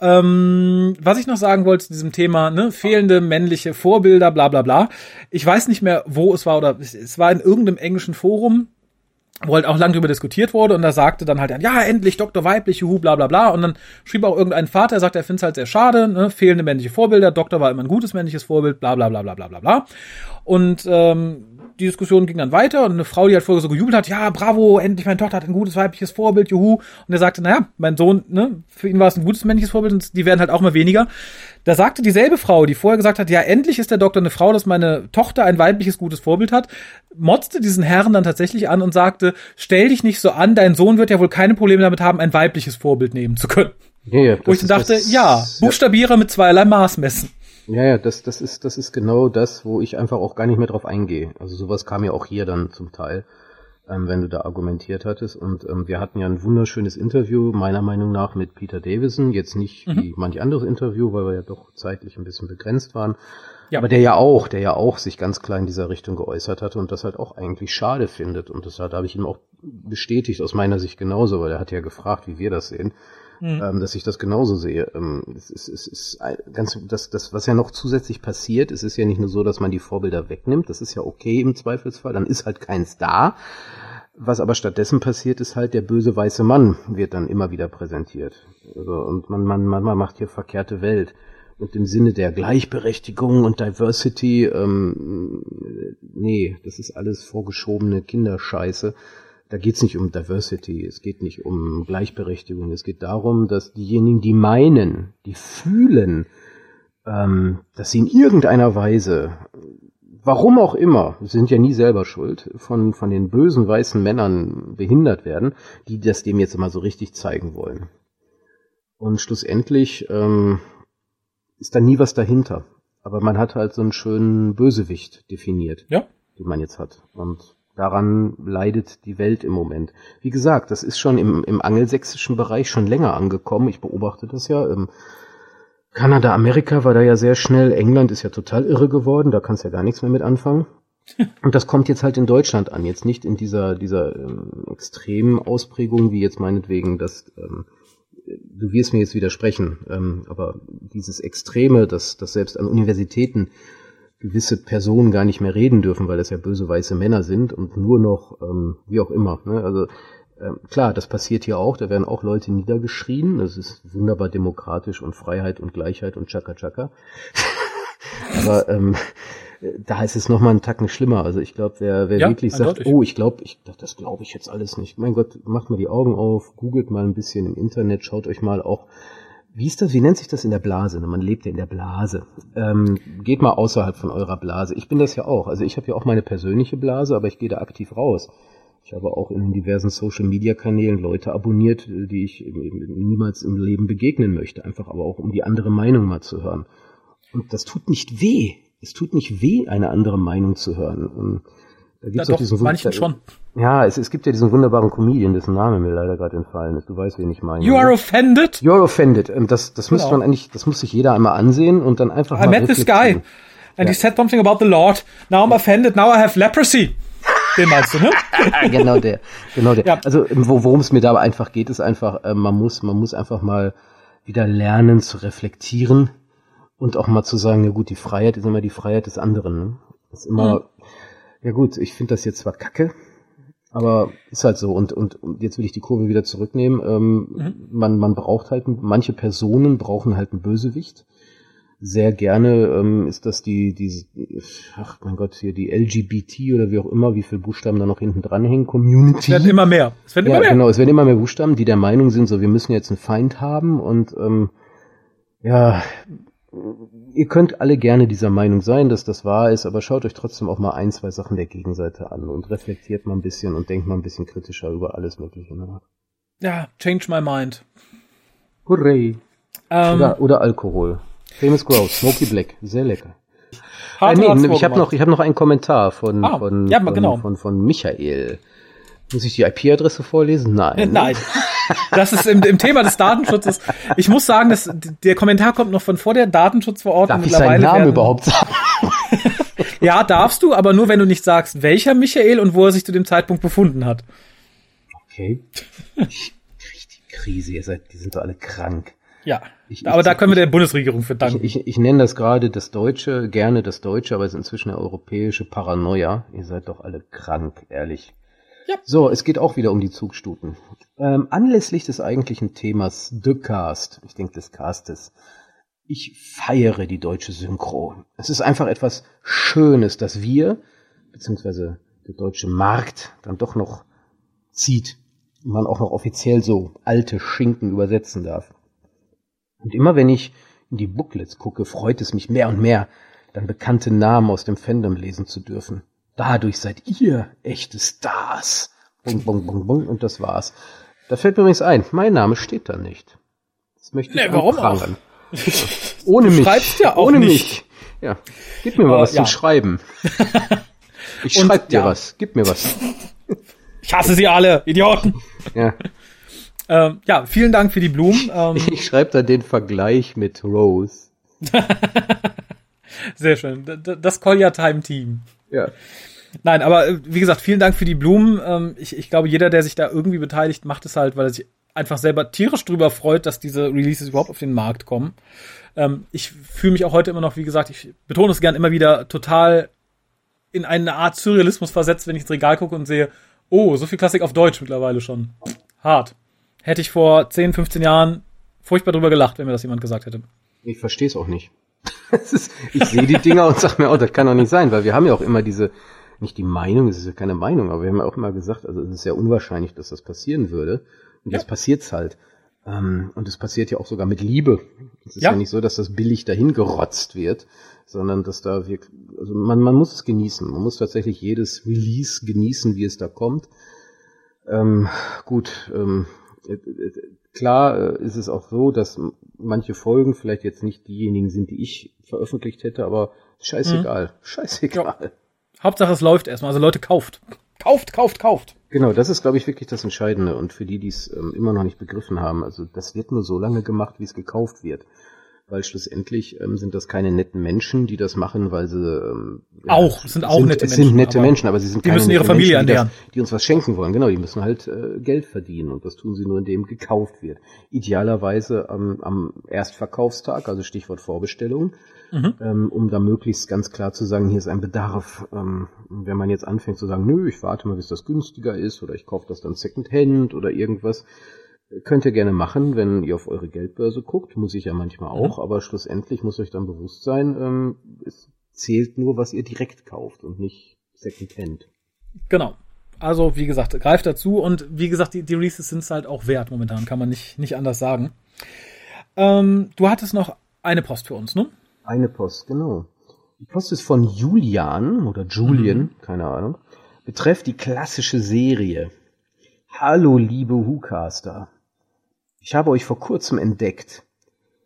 Ähm, was ich noch sagen wollte zu diesem Thema, ne, fehlende männliche Vorbilder, bla bla bla. Ich weiß nicht mehr, wo es war, oder es war in irgendeinem englischen Forum, wo halt auch lang drüber diskutiert wurde und da sagte dann halt, ja, endlich Doktor weiblich, juhu, bla bla bla. Und dann schrieb auch irgendein Vater, er sagt, er findet es halt sehr schade, ne? fehlende männliche Vorbilder, Doktor war immer ein gutes männliches Vorbild, bla bla bla bla bla bla bla. Und ähm, die Diskussion ging dann weiter und eine Frau, die halt vorher so gejubelt hat, ja, bravo, endlich meine Tochter hat ein gutes weibliches Vorbild, juhu. Und er sagte, naja, mein Sohn, ne, für ihn war es ein gutes männliches Vorbild und die werden halt auch mal weniger. Da sagte dieselbe Frau, die vorher gesagt hat, ja, endlich ist der Doktor eine Frau, dass meine Tochter ein weibliches gutes Vorbild hat, motzte diesen Herrn dann tatsächlich an und sagte, stell dich nicht so an, dein Sohn wird ja wohl keine Probleme damit haben, ein weibliches Vorbild nehmen zu können. Ja, ja, Wo ich dann dachte, das, ja, Buchstabiere mit zweierlei Maß messen. Ja, ja, das, das ist, das ist genau das, wo ich einfach auch gar nicht mehr drauf eingehe. Also sowas kam ja auch hier dann zum Teil, ähm, wenn du da argumentiert hattest. Und ähm, wir hatten ja ein wunderschönes Interview, meiner Meinung nach, mit Peter Davison. Jetzt nicht Mhm. wie manch anderes Interview, weil wir ja doch zeitlich ein bisschen begrenzt waren. Ja. Aber der ja auch, der ja auch sich ganz klar in dieser Richtung geäußert hatte und das halt auch eigentlich schade findet. Und das hat, habe ich ihm auch bestätigt, aus meiner Sicht genauso, weil er hat ja gefragt, wie wir das sehen ähm, dass ich das genauso sehe. Ähm, es ist, es ist ganz, das, das, was ja noch zusätzlich passiert, es ist ja nicht nur so, dass man die Vorbilder wegnimmt, das ist ja okay im Zweifelsfall, dann ist halt keins da. Was aber stattdessen passiert, ist halt der böse weiße Mann wird dann immer wieder präsentiert. Also, und man, man, man, man macht hier verkehrte Welt. Und im Sinne der Gleichberechtigung und Diversity, ähm, nee, das ist alles vorgeschobene Kinderscheiße. Da geht's nicht um Diversity, es geht nicht um Gleichberechtigung, es geht darum, dass diejenigen, die meinen, die fühlen, ähm, dass sie in irgendeiner Weise, warum auch immer, sind ja nie selber schuld, von, von den bösen weißen Männern behindert werden, die das dem jetzt immer so richtig zeigen wollen. Und schlussendlich ähm, ist da nie was dahinter. Aber man hat halt so einen schönen Bösewicht definiert, Ja. den man jetzt hat. Und daran leidet die Welt im Moment. Wie gesagt, das ist schon im, im angelsächsischen Bereich schon länger angekommen. Ich beobachte das ja. Ähm, Kanada, Amerika war da ja sehr schnell. England ist ja total irre geworden. Da kannst du ja gar nichts mehr mit anfangen. [LAUGHS] Und das kommt jetzt halt in Deutschland an. Jetzt nicht in dieser, dieser ähm, extremen Ausprägung, wie jetzt meinetwegen das, ähm, du wirst mir jetzt widersprechen, ähm, aber dieses Extreme, dass, dass selbst an Universitäten gewisse Personen gar nicht mehr reden dürfen, weil das ja böse weiße Männer sind und nur noch, ähm, wie auch immer. Ne? Also ähm, klar, das passiert hier auch, da werden auch Leute niedergeschrien, das ist wunderbar demokratisch und Freiheit und Gleichheit und Chaka Chaka. [LAUGHS] aber ähm, da ist es noch mal einen Tacken schlimmer. Also ich glaube, wer, wer Ja, wirklich sagt, oh, ich glaube, ich, das glaube ich jetzt alles nicht. Mein Gott, macht mal die Augen auf, googelt mal ein bisschen im Internet, schaut euch mal auch, wie ist das, wie nennt sich das in der Blase? Man lebt ja in der Blase. Ähm, geht mal außerhalb von eurer Blase. Ich bin das ja auch. Also ich habe ja auch meine persönliche Blase, aber ich gehe da aktiv raus. Ich habe auch in diversen Social Media Kanälen Leute abonniert, die ich niemals im Leben begegnen möchte. Einfach aber auch, um die andere Meinung mal zu hören. Und das tut nicht weh. Es tut nicht weh, eine andere Meinung zu hören. Und da gibt's Ja, doch diesen manchen schon. Ja, es, es gibt ja diesen wunderbaren Comedian, dessen Name mir leider gerade entfallen ist. Du weißt, wen ich meine. You are offended? You're offended. Und das, das müsste Genau. man eigentlich, das muss sich jeder einmal ansehen und dann einfach I mal met this guy and he said something about the Lord. Now I'm offended, now I have leprosy. Den meinst du, ne? [LAUGHS] Genau der, genau der. Ja. Also wo, worum es mir dabei einfach geht, ist einfach, äh, man muss, man muss einfach mal wieder lernen zu reflektieren und auch mal zu sagen, ja gut, die Freiheit ist immer die Freiheit des anderen. Ne? Ist immer, Mhm. Ja gut, ich finde das jetzt zwar kacke, aber ist halt so. Und, und, und jetzt will ich die Kurve wieder zurücknehmen. Ähm, Mhm. man, man braucht halt, manche Personen brauchen halt einen Bösewicht. Sehr gerne ähm, ist das die, die, ach mein Gott, hier die LGBT oder wie auch immer, wie viele Buchstaben da noch hinten dranhängen, Es Community. werden immer mehr. Es werden Ja, immer mehr. genau, es werden immer mehr Buchstaben, die der Meinung sind, so wir müssen jetzt einen Feind haben und ähm, ja, ihr könnt alle gerne dieser Meinung sein, dass das wahr ist, aber schaut euch trotzdem auch mal ein, zwei Sachen der Gegenseite an und reflektiert mal ein bisschen und denkt mal ein bisschen kritischer über alles Mögliche. Ne? Ja, change my mind. Hurray! Ähm, Oder, oder Alkohol. Famous Grouse, Smoky Black, sehr lecker. Äh, hart nee, hat's ich habe noch, ich habe noch einen Kommentar von, Ah, von, ja, von, genau. von, von Michael. Muss ich die IP-Adresse vorlesen? Nein. Nein. Das ist im, im Thema des Datenschutzes. Ich muss sagen, dass der Kommentar kommt noch von vor der Datenschutzverordnung. Darf ich seinen Namen werden- überhaupt sagen? [LAUGHS] Ja, darfst du, aber nur wenn du nicht sagst, welcher Michael und wo er sich zu dem Zeitpunkt befunden hat. Okay. Ich krieg die Krise, ihr seid, die sind doch alle krank. Ja. Ich- aber ich- da können wir der Bundesregierung für Ich, danken. ich, ich nenne das gerade das Deutsche, gerne das Deutsche, aber es ist inzwischen eine europäische Paranoia. Ihr seid doch alle krank, ehrlich. Ja. So, es geht auch wieder um die Zugstuten. Ähm, anlässlich des eigentlichen Themas The Cast, ich denke des Castes, ich feiere die deutsche Synchro. Es ist einfach etwas Schönes, dass wir, beziehungsweise der deutsche Markt, dann doch noch zieht und man auch noch offiziell so alte Schinken übersetzen darf. Und immer wenn ich in die Booklets gucke, freut es mich mehr und mehr, dann bekannte Namen aus dem Fandom lesen zu dürfen. Dadurch seid ihr echte Stars. Bung, bung, bung, bung, und das war's. Da fällt mir übrigens ein, mein Name steht da nicht. Das möchte ich nee, warum auch? ohne du mich. Schreibst ja auch ohne nicht. mich. Ja. Gib mir mal was ja. zum Schreiben. [LAUGHS] Ich schreib dir ja. was. Gib mir was. Ich hasse sie alle, Idioten. Ja. Ähm, ja, vielen Dank für die Blumen. Ähm, [LAUGHS] ich schreibe da den Vergleich mit Rose. [LAUGHS] Sehr schön. Das Collier Time Team. Ja. Nein, aber äh, wie gesagt, vielen Dank für die Blumen. Ähm, ich, ich glaube, jeder, der sich da irgendwie beteiligt, macht es halt, weil er sich einfach selber tierisch drüber freut, dass diese Releases überhaupt auf den Markt kommen. Ähm, ich fühle mich auch heute immer noch, wie gesagt, ich betone es gern immer wieder, total in eine Art Surrealismus versetzt, wenn ich ins Regal gucke und sehe, oh, so viel Klassik auf Deutsch mittlerweile schon. Hart. Hätte ich vor 10, 15 Jahren furchtbar drüber gelacht, wenn mir das jemand gesagt hätte. Ich verstehe es auch nicht. Ist, ich sehe die Dinger und sage mir, oh, das kann doch nicht sein, weil wir haben ja auch immer diese, nicht die Meinung, es ist ja keine Meinung, aber wir haben ja auch immer gesagt, also es ist sehr unwahrscheinlich, dass das passieren würde. Und ja. jetzt passiert's halt. Ähm, und es passiert ja auch sogar mit Liebe. Es ist ja. ja nicht so, dass das billig dahin gerotzt wird, sondern dass da wirklich, also man, man muss es genießen. Man muss tatsächlich jedes Release genießen, wie es da kommt. Ähm, gut, ähm, äh, äh, klar äh, ist es auch so, dass manche Folgen vielleicht jetzt nicht diejenigen sind, die ich veröffentlicht hätte, aber scheißegal, mhm. scheißegal. Ja. Hauptsache es läuft erstmal, also Leute kauft. Kauft, kauft, kauft. Genau, das ist, glaube ich, wirklich das Entscheidende. Und für die, die es ähm, immer noch nicht begriffen haben, also das wird nur so lange gemacht, wie es gekauft wird weil schlussendlich ähm, sind das keine netten Menschen, die das machen, weil sie ähm, auch sind auch sind, nette es Menschen. sind nette aber Menschen, aber sie sind die keine müssen ihre Familie Menschen, die, das, die, uns was schenken wollen. Genau, die müssen halt äh, Geld verdienen und das tun sie nur, indem gekauft wird. Idealerweise am, am Erstverkaufstag, also Stichwort Vorbestellung, mhm. ähm, um da möglichst ganz klar zu sagen, hier ist ein Bedarf. Ähm, wenn man jetzt anfängt zu sagen, nö, ich warte mal, bis das günstiger ist oder ich kaufe das dann Secondhand oder irgendwas, Könnt ihr gerne machen, wenn ihr auf eure Geldbörse guckt, muss ich ja manchmal mhm. auch, mhm. aber schlussendlich muss euch dann bewusst sein, ähm, es zählt nur, was ihr direkt kauft und nicht Secondhand. Genau. Also, wie gesagt, greift dazu und wie gesagt, die, die Reeses sind es halt auch wert momentan, kann man nicht, nicht anders sagen. Ähm, du hattest noch eine Post für uns, ne? Eine Post, genau. Die Post ist von Julian oder Julian, mhm. keine Ahnung, betrifft die klassische Serie. Hallo, liebe Hucaster. Ich habe euch vor kurzem entdeckt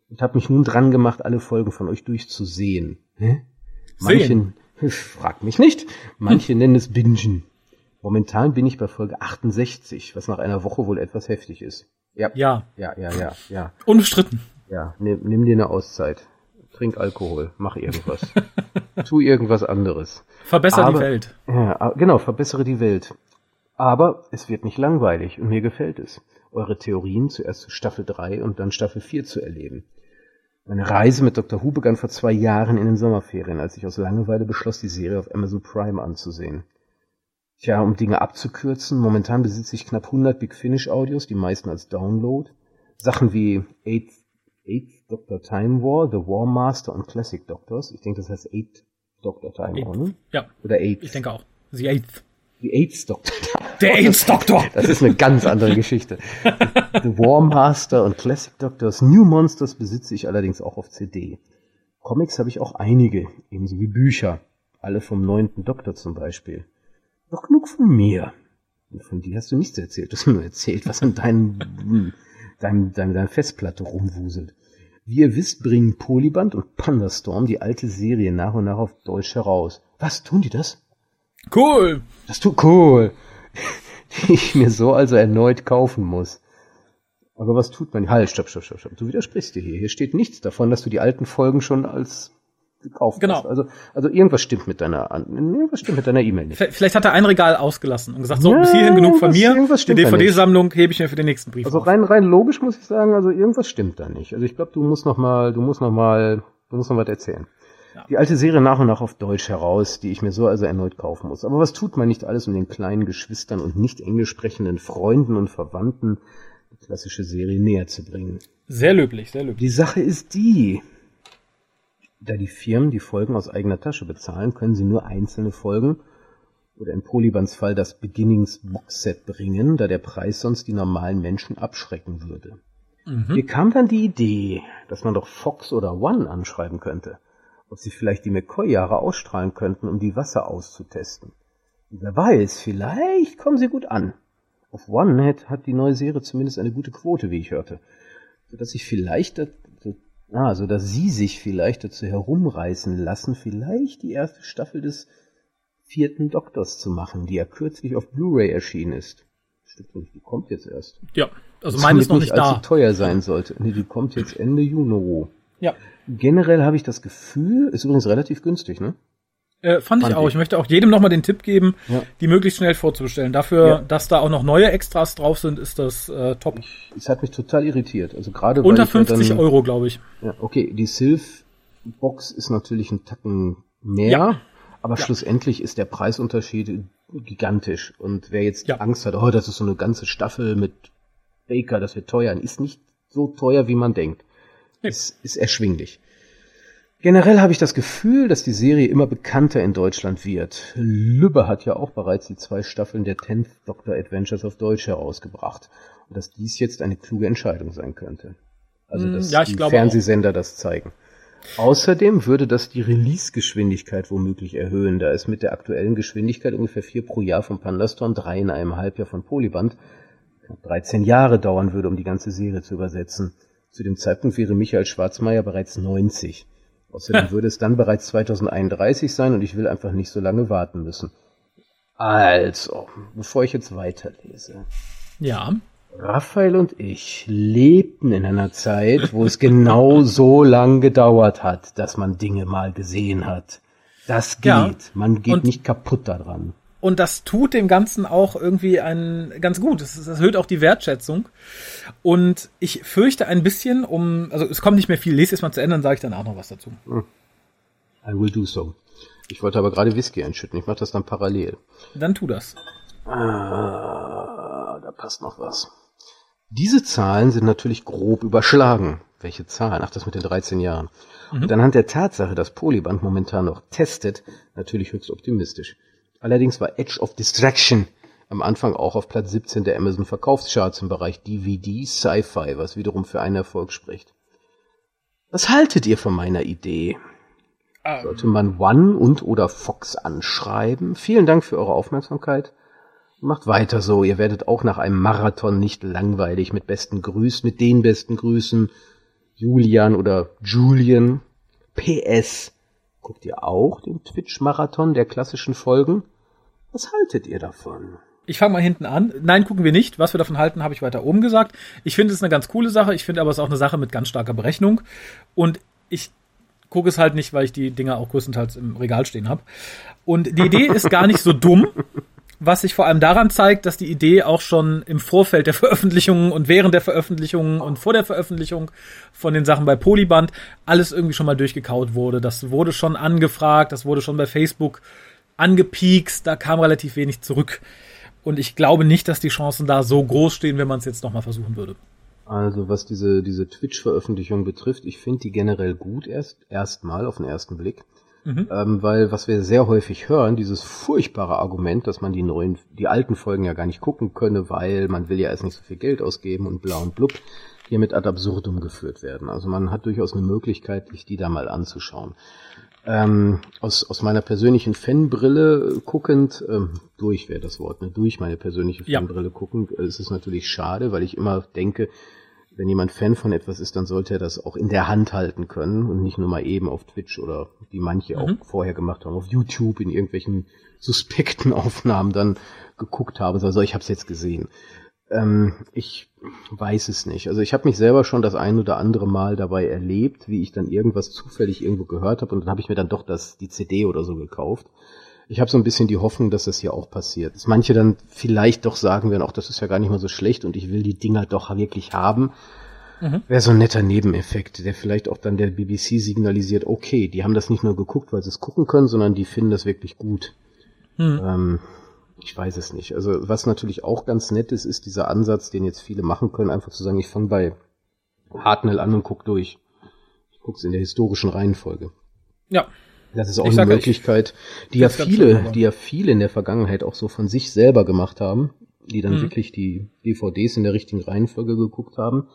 und habe mich nun dran gemacht, alle Folgen von euch durchzusehen. Hä? Manche, [LAUGHS] frag mich nicht, manche hm. nennen es Bingen. Momentan bin ich bei Folge 68, was nach einer Woche wohl etwas heftig ist. Ja. Ja. Ja, ja, ja, ja. Unbestritten. Ja, nimm, nimm dir eine Auszeit. Trink Alkohol, mach irgendwas. [LAUGHS] tu irgendwas anderes. Verbessere die Welt. Ja, genau, verbessere die Welt. Aber es wird nicht langweilig und mir gefällt es eure Theorien zuerst zu Staffel 3 und dann Staffel 4 zu erleben. Meine Reise mit Dr. Who begann vor zwei Jahren in den Sommerferien, als ich aus Langeweile beschloss, die Serie auf Amazon Prime anzusehen. Tja, um Dinge abzukürzen, momentan besitze ich knapp 100 Big Finish Audios, die meisten als Download. Sachen wie Eighth, Eighth Doctor Time War, The War Master und Classic Doctors. Ich denke, das heißt Eighth Doctor Time War, ne? Ja. Oder Eighth. Ich denke auch. The Eighth. Die AIDS-Doktor. Der AIDS-Doktor. Das ist eine ganz andere Geschichte. The War Master und Classic Doctors. New Monsters besitze ich allerdings auch auf CD. Comics habe ich auch einige, ebenso wie Bücher. Alle vom neunten Doktor zum Beispiel. Doch genug von mir. Und von dir hast du nichts erzählt. Du hast nur erzählt, was an deinem, deinem, deinem, deiner Festplatte rumwuselt. Wie ihr wisst, bringen Polyband und Pandastorm die alte Serie nach und nach auf Deutsch heraus. Was, tun die das? Cool. Das tut cool. Die [LAUGHS] ich mir so also erneut kaufen muss. Aber was tut man? Halt, stopp, stopp, stopp, stopp. Du widersprichst dir hier. Hier steht nichts davon, dass du die alten Folgen schon als gekauft genau. hast. Also, also irgendwas stimmt mit deiner, irgendwas stimmt mit deiner E-Mail nicht. Vielleicht hat er ein Regal ausgelassen und gesagt, so, ja, bis hierhin genug von mir. Die DVD-Sammlung hebe ich mir für den nächsten Brief Also auf. rein, rein logisch muss ich sagen, also irgendwas stimmt da nicht. Also ich glaube, du musst noch mal, du musst noch mal, du musst noch was erzählen. Die alte Serie nach und nach auf Deutsch heraus, die ich mir so also erneut kaufen muss. Aber was tut man nicht alles, um den kleinen Geschwistern und nicht englisch sprechenden Freunden und Verwandten die klassische Serie näher zu bringen? Sehr löblich, sehr löblich. Die Sache ist die, da die Firmen die Folgen aus eigener Tasche bezahlen, können sie nur einzelne Folgen oder in Polybans Fall das Beginnings Boxset bringen, da der Preis sonst die normalen Menschen abschrecken würde. Mhm. Mir kam dann die Idee, dass man doch Fox oder One anschreiben könnte, ob sie vielleicht die McCoy-Jahre ausstrahlen könnten, um die Wasser auszutesten. Und wer weiß, vielleicht kommen sie gut an. Auf One hat die neue Serie zumindest eine gute Quote, wie ich hörte, sodass ich vielleicht Ah, so dass sie sich vielleicht dazu herumreißen lassen, vielleicht die erste Staffel des vierten Doktors zu machen, die ja kürzlich auf Blu-ray erschienen ist. Stimmt nicht, die kommt jetzt erst. Ja, also meine ist noch nicht, nicht da. teuer sein sollte. Nee, die kommt jetzt Ende Juni. Ja. Generell habe ich das Gefühl, ist übrigens relativ günstig, ne? Äh, fand, fand ich auch. Ich. ich möchte auch jedem nochmal den Tipp geben, ja. die möglichst schnell vorzubestellen. Dafür, ja. dass da auch noch neue Extras drauf sind, ist das äh, top. Es hat mich total irritiert. Also gerade unter 50 dann, Euro, glaube ich. Ja, okay. Die Sylph Box ist natürlich ein Tacken mehr, ja. aber schlussendlich ist der Preisunterschied gigantisch. Und wer jetzt Angst hat, oh, das ist so eine ganze Staffel mit Baker, das wird teuer, ist nicht so teuer, wie man denkt. Es ist erschwinglich. Generell habe ich das Gefühl, dass die Serie immer bekannter in Deutschland wird. Lübbe hat ja auch bereits die zwei Staffeln der Tenth Doctor Adventures auf Deutsch herausgebracht. Und dass dies jetzt eine kluge Entscheidung sein könnte. Also, hm, dass ja, die Fernsehsender auch. das zeigen. Außerdem würde das die Release-Geschwindigkeit womöglich erhöhen, da es mit der aktuellen Geschwindigkeit ungefähr vier pro Jahr von Pandastorm, drei in einem Halbjahr von Polyband, 13 Jahre dauern würde, um die ganze Serie zu übersetzen. Zu dem Zeitpunkt wäre Michael Schwarzmeier bereits 90. Außerdem [LAUGHS] würde es dann bereits 2031 sein und ich will einfach nicht so lange warten müssen. Also, bevor ich jetzt weiterlese. Ja. Raphael und ich lebten in einer Zeit, wo es genau [LAUGHS] so lang gedauert hat, dass man Dinge mal gesehen hat. Das geht. Ja. Man geht und nicht kaputt daran. Und das tut dem Ganzen auch irgendwie ein, ganz gut. Das, erhöht auch die Wertschätzung. Und ich fürchte ein bisschen um, also es kommt nicht mehr viel, lese es mal zu Ende, dann sage ich danach noch was dazu. Hm. I will do so. Ich wollte aber gerade Whisky einschütten. Ich mache das dann parallel. Dann tu das. Ah, da passt noch was. Diese Zahlen sind natürlich grob überschlagen. Welche Zahlen? Ach, das mit den 13 Jahren. Mhm. Und anhand der Tatsache, dass Polyband momentan noch testet, natürlich höchst optimistisch. Allerdings war Edge of Distraction am Anfang auch auf Platz 17 der Amazon Verkaufscharts im Bereich DVD Sci-Fi, was wiederum für einen Erfolg spricht. Was haltet ihr von meiner Idee? Ähm. Sollte man One und oder Fox anschreiben? Vielen Dank für eure Aufmerksamkeit. Macht weiter so, ihr werdet auch nach einem Marathon nicht langweilig. Mit besten Grüßen, mit den besten Grüßen. Julian oder Julian. PS. Guckt ihr auch den Twitch-Marathon der klassischen Folgen? Was haltet ihr davon? Ich fange mal hinten an. Nein, gucken wir nicht. Was wir davon halten, habe ich weiter oben gesagt. Ich finde es eine ganz coole Sache. Ich finde aber es auch eine Sache mit ganz starker Berechnung. Und ich gucke es halt nicht, weil ich die Dinger auch größtenteils im Regal stehen habe. Und die Idee ist gar nicht so dumm was sich vor allem daran zeigt, dass die Idee auch schon im Vorfeld der Veröffentlichungen und während der Veröffentlichungen und vor der Veröffentlichung von den Sachen bei Polyband alles irgendwie schon mal durchgekaut wurde. Das wurde schon angefragt, das wurde schon bei Facebook angepiekst, da kam relativ wenig zurück. Und ich glaube nicht, dass die Chancen da so groß stehen, wenn man es jetzt nochmal versuchen würde. Also was diese, diese Twitch-Veröffentlichung betrifft, ich finde die generell gut erst, erstmal auf den ersten Blick. Mhm. Ähm, weil was wir sehr häufig hören, dieses furchtbare Argument, dass man die neuen, die alten Folgen ja gar nicht gucken könne, weil man will ja erst nicht so viel Geld ausgeben und bla und blub, hier mit ad absurdum geführt werden. Also man hat durchaus eine Möglichkeit, sich die da mal anzuschauen. Ähm, aus, aus meiner persönlichen Fanbrille guckend, ähm, durch wäre das Wort, ne? durch meine persönliche Fanbrille ja. guckend, ist es natürlich schade, weil ich immer denke, wenn jemand Fan von etwas ist, dann sollte er das auch in der Hand halten können und nicht nur mal eben auf Twitch oder wie manche mhm. auch vorher gemacht haben, auf YouTube in irgendwelchen suspekten [LAUGHS] Aufnahmen dann geguckt haben. Also ich habe es jetzt gesehen. Ähm, ich weiß es nicht. Also ich habe mich selber schon das ein oder andere Mal dabei erlebt, wie ich dann irgendwas zufällig irgendwo gehört habe und dann habe ich mir dann doch das die CD oder so gekauft. Ich habe so ein bisschen die Hoffnung, dass das hier auch passiert. Dass manche dann vielleicht doch sagen werden, auch das ist ja gar nicht mal so schlecht und ich will die Dinger doch wirklich haben. Mhm. Wäre so ein netter Nebeneffekt, der vielleicht auch dann der BBC signalisiert, okay, die haben das nicht nur geguckt, weil sie es gucken können, sondern die finden das wirklich gut. Mhm. Ähm, ich weiß es nicht. Also was natürlich auch ganz nett ist, ist dieser Ansatz, den jetzt viele machen können, einfach zu sagen, ich fange bei Hartnell an und guck durch. Ich guck's in der historischen Reihenfolge. Ja. Das ist auch ich eine Möglichkeit, die ja viele, die ja viele in der Vergangenheit auch so von sich selber gemacht haben, die dann mhm. wirklich die DVDs in der richtigen Reihenfolge geguckt haben,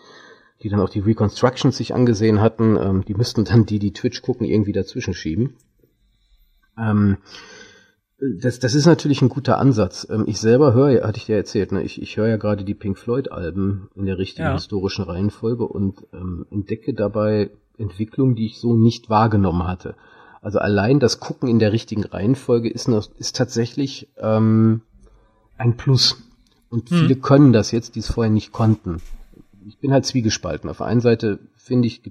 die dann auch die Reconstructions sich angesehen hatten, ähm, die müssten dann die, die Twitch gucken, irgendwie dazwischen schieben. Ähm, das, das ist natürlich ein guter Ansatz. Ähm, ich selber höre, hatte ich dir erzählt, ne? ich, ich höre ja gerade die Pink Floyd-Alben in der richtigen ja. historischen Reihenfolge und ähm, entdecke dabei Entwicklungen, die ich so nicht wahrgenommen hatte. Also allein das Gucken in der richtigen Reihenfolge ist, noch, ist tatsächlich ähm, ein Plus. Und hm. viele können das jetzt, die es vorher nicht konnten. Ich bin halt zwiegespalten. Auf der einen Seite finde ich,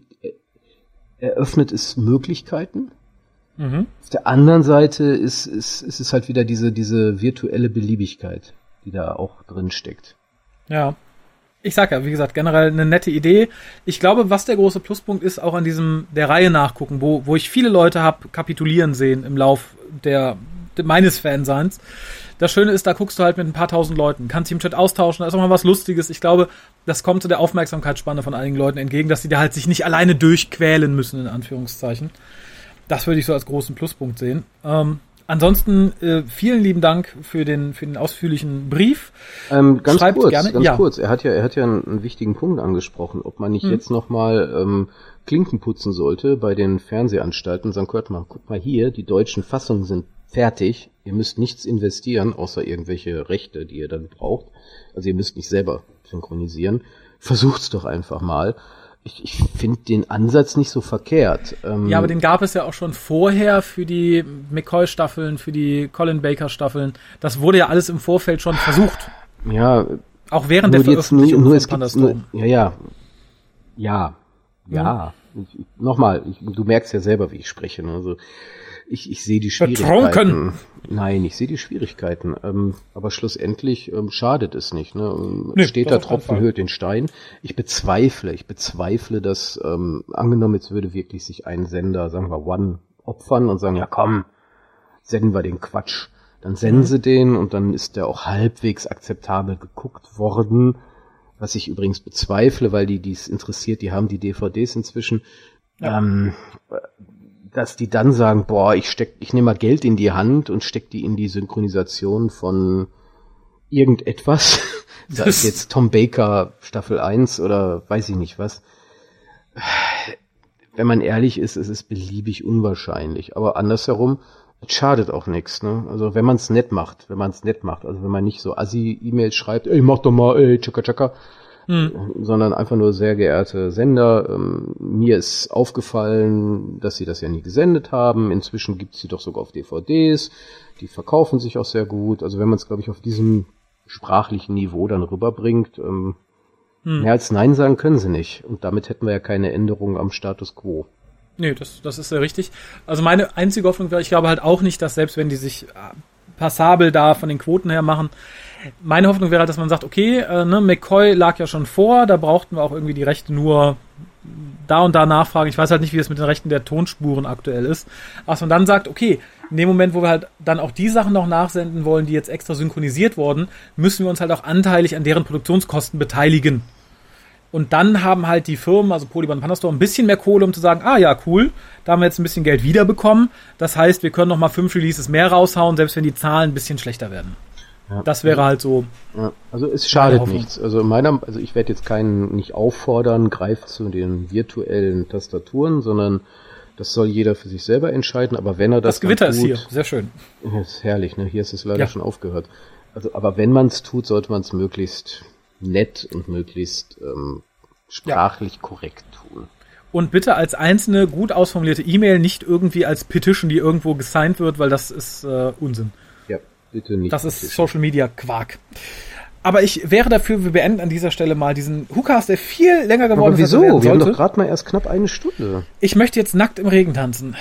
eröffnet es Möglichkeiten. Mhm. Auf der anderen Seite ist, ist, ist es halt wieder diese, diese virtuelle Beliebigkeit, die da auch drin steckt. Ja, ich sag ja, wie gesagt, generell eine nette Idee. Ich glaube, was der große Pluspunkt ist, auch an diesem der Reihe nachgucken, wo, wo ich viele Leute hab kapitulieren sehen im Lauf der, der meines Fanseins. Das Schöne ist, da guckst du halt mit ein paar tausend Leuten, kannst dich im Chat austauschen, da ist auch mal was Lustiges. Ich glaube, das kommt zu der Aufmerksamkeitsspanne von einigen Leuten entgegen, dass sie da halt sich nicht alleine durchquälen müssen, in Anführungszeichen. Das würde ich so als großen Pluspunkt sehen. Ähm, Ansonsten äh, vielen lieben Dank für den für den ausführlichen Brief. Ähm, ganz Schreibt kurz, gerne. ganz ja. kurz. Er hat ja er hat ja einen, einen wichtigen Punkt angesprochen, ob man nicht hm. jetzt noch mal ähm, Klinken putzen sollte bei den Fernsehanstalten. Sagen, hört mal, guck mal hier, die deutschen Fassungen sind fertig. Ihr müsst nichts investieren, außer irgendwelche Rechte, die ihr dann braucht. Also ihr müsst nicht selber synchronisieren. Versucht's doch einfach mal ich, ich finde den Ansatz nicht so verkehrt. Ähm ja, aber den gab es ja auch schon vorher für die McCoy-Staffeln, für die Colin Baker-Staffeln. Das wurde ja alles im Vorfeld schon versucht. Ja. Auch während der Veröffentlichung nur, nur von Thunderstorm. Nur, ja, ja. Ja. Ja. ja. Nochmal, du merkst ja selber, wie ich spreche. Ne? Also ich, ich sehe die Schwierigkeiten. Betrunken. Nein, ich sehe die Schwierigkeiten. Ähm, aber schlussendlich ähm, schadet es nicht. Ne? Ähm, nee, Steht da Tropfen höht den Stein. Ich bezweifle, ich bezweifle, dass ähm, angenommen jetzt würde wirklich sich ein Sender, sagen wir One, opfern und sagen, ja komm, senden wir den Quatsch. Dann senden mhm. sie den und dann ist der auch halbwegs akzeptabel geguckt worden. Was ich übrigens bezweifle, weil die, die es interessiert, die haben die DVDs inzwischen. Ja. Ähm, dass die dann sagen, boah, ich steck, ich nehme mal Geld in die Hand und steck die in die Synchronisation von irgendetwas. [LAUGHS] da ist jetzt Tom Baker Staffel 1 oder weiß ich nicht was. Wenn man ehrlich ist, es ist beliebig unwahrscheinlich. Aber andersherum, es schadet auch nichts. Ne? Also wenn man es nett macht, wenn man es nett macht, also wenn man nicht so assi-E-Mails schreibt, ey, mach doch mal, ey, tschakka, tschakka, hm. sondern einfach nur sehr geehrte Sender. Ähm, mir ist aufgefallen, dass sie das ja nie gesendet haben. Inzwischen gibt es sie doch sogar auf DVDs. Die verkaufen sich auch sehr gut. Also wenn man es, glaube ich, auf diesem sprachlichen Niveau dann rüberbringt, ähm, hm. mehr als Nein sagen können sie nicht. Und damit hätten wir ja keine Änderung am Status quo. Nee, das, das ist sehr richtig. Also meine einzige Hoffnung wäre, ich glaube halt auch nicht, dass selbst wenn die sich äh, passabel da von den Quoten her machen, meine Hoffnung wäre halt, dass man sagt, okay, äh, ne, McCoy lag ja schon vor, da brauchten wir auch irgendwie die Rechte nur da und da nachfragen. Ich weiß halt nicht, wie es mit den Rechten der Tonspuren aktuell ist. Dass man dann sagt, okay, in dem Moment, wo wir halt dann auch die Sachen noch nachsenden wollen, die jetzt extra synchronisiert wurden, müssen wir uns halt auch anteilig an deren Produktionskosten beteiligen. Und dann haben halt die Firmen, also Polygon und Pandastor, ein bisschen mehr Kohle, um zu sagen, ah ja, cool, da haben wir jetzt ein bisschen Geld wiederbekommen. Das heißt, wir können noch mal fünf Releases mehr raushauen, selbst wenn die Zahlen ein bisschen schlechter werden. Ja. Das wäre halt so. Ja. Also es schadet nichts. Also meiner, also ich werde jetzt keinen nicht auffordern, greift zu den virtuellen Tastaturen, sondern das soll jeder für sich selber entscheiden. Aber wenn er das, das Gewitter tut, ist hier, sehr schön. Ist herrlich, ne? Hier ist es leider ja. schon aufgehört. Also, aber wenn man es tut, sollte man es möglichst nett und möglichst ähm, sprachlich korrekt tun. Und bitte als einzelne gut ausformulierte E-Mail, nicht irgendwie als Petition, die irgendwo gesigned wird, weil das ist äh, Unsinn. Bitte nicht. Das ist Social Media Quark. Aber ich wäre dafür, wir beenden an dieser Stelle mal diesen Hookast, der viel länger geworden ist. Aber wieso? Wir haben doch gerade mal erst knapp eine Stunde. Ich möchte jetzt nackt im Regen tanzen.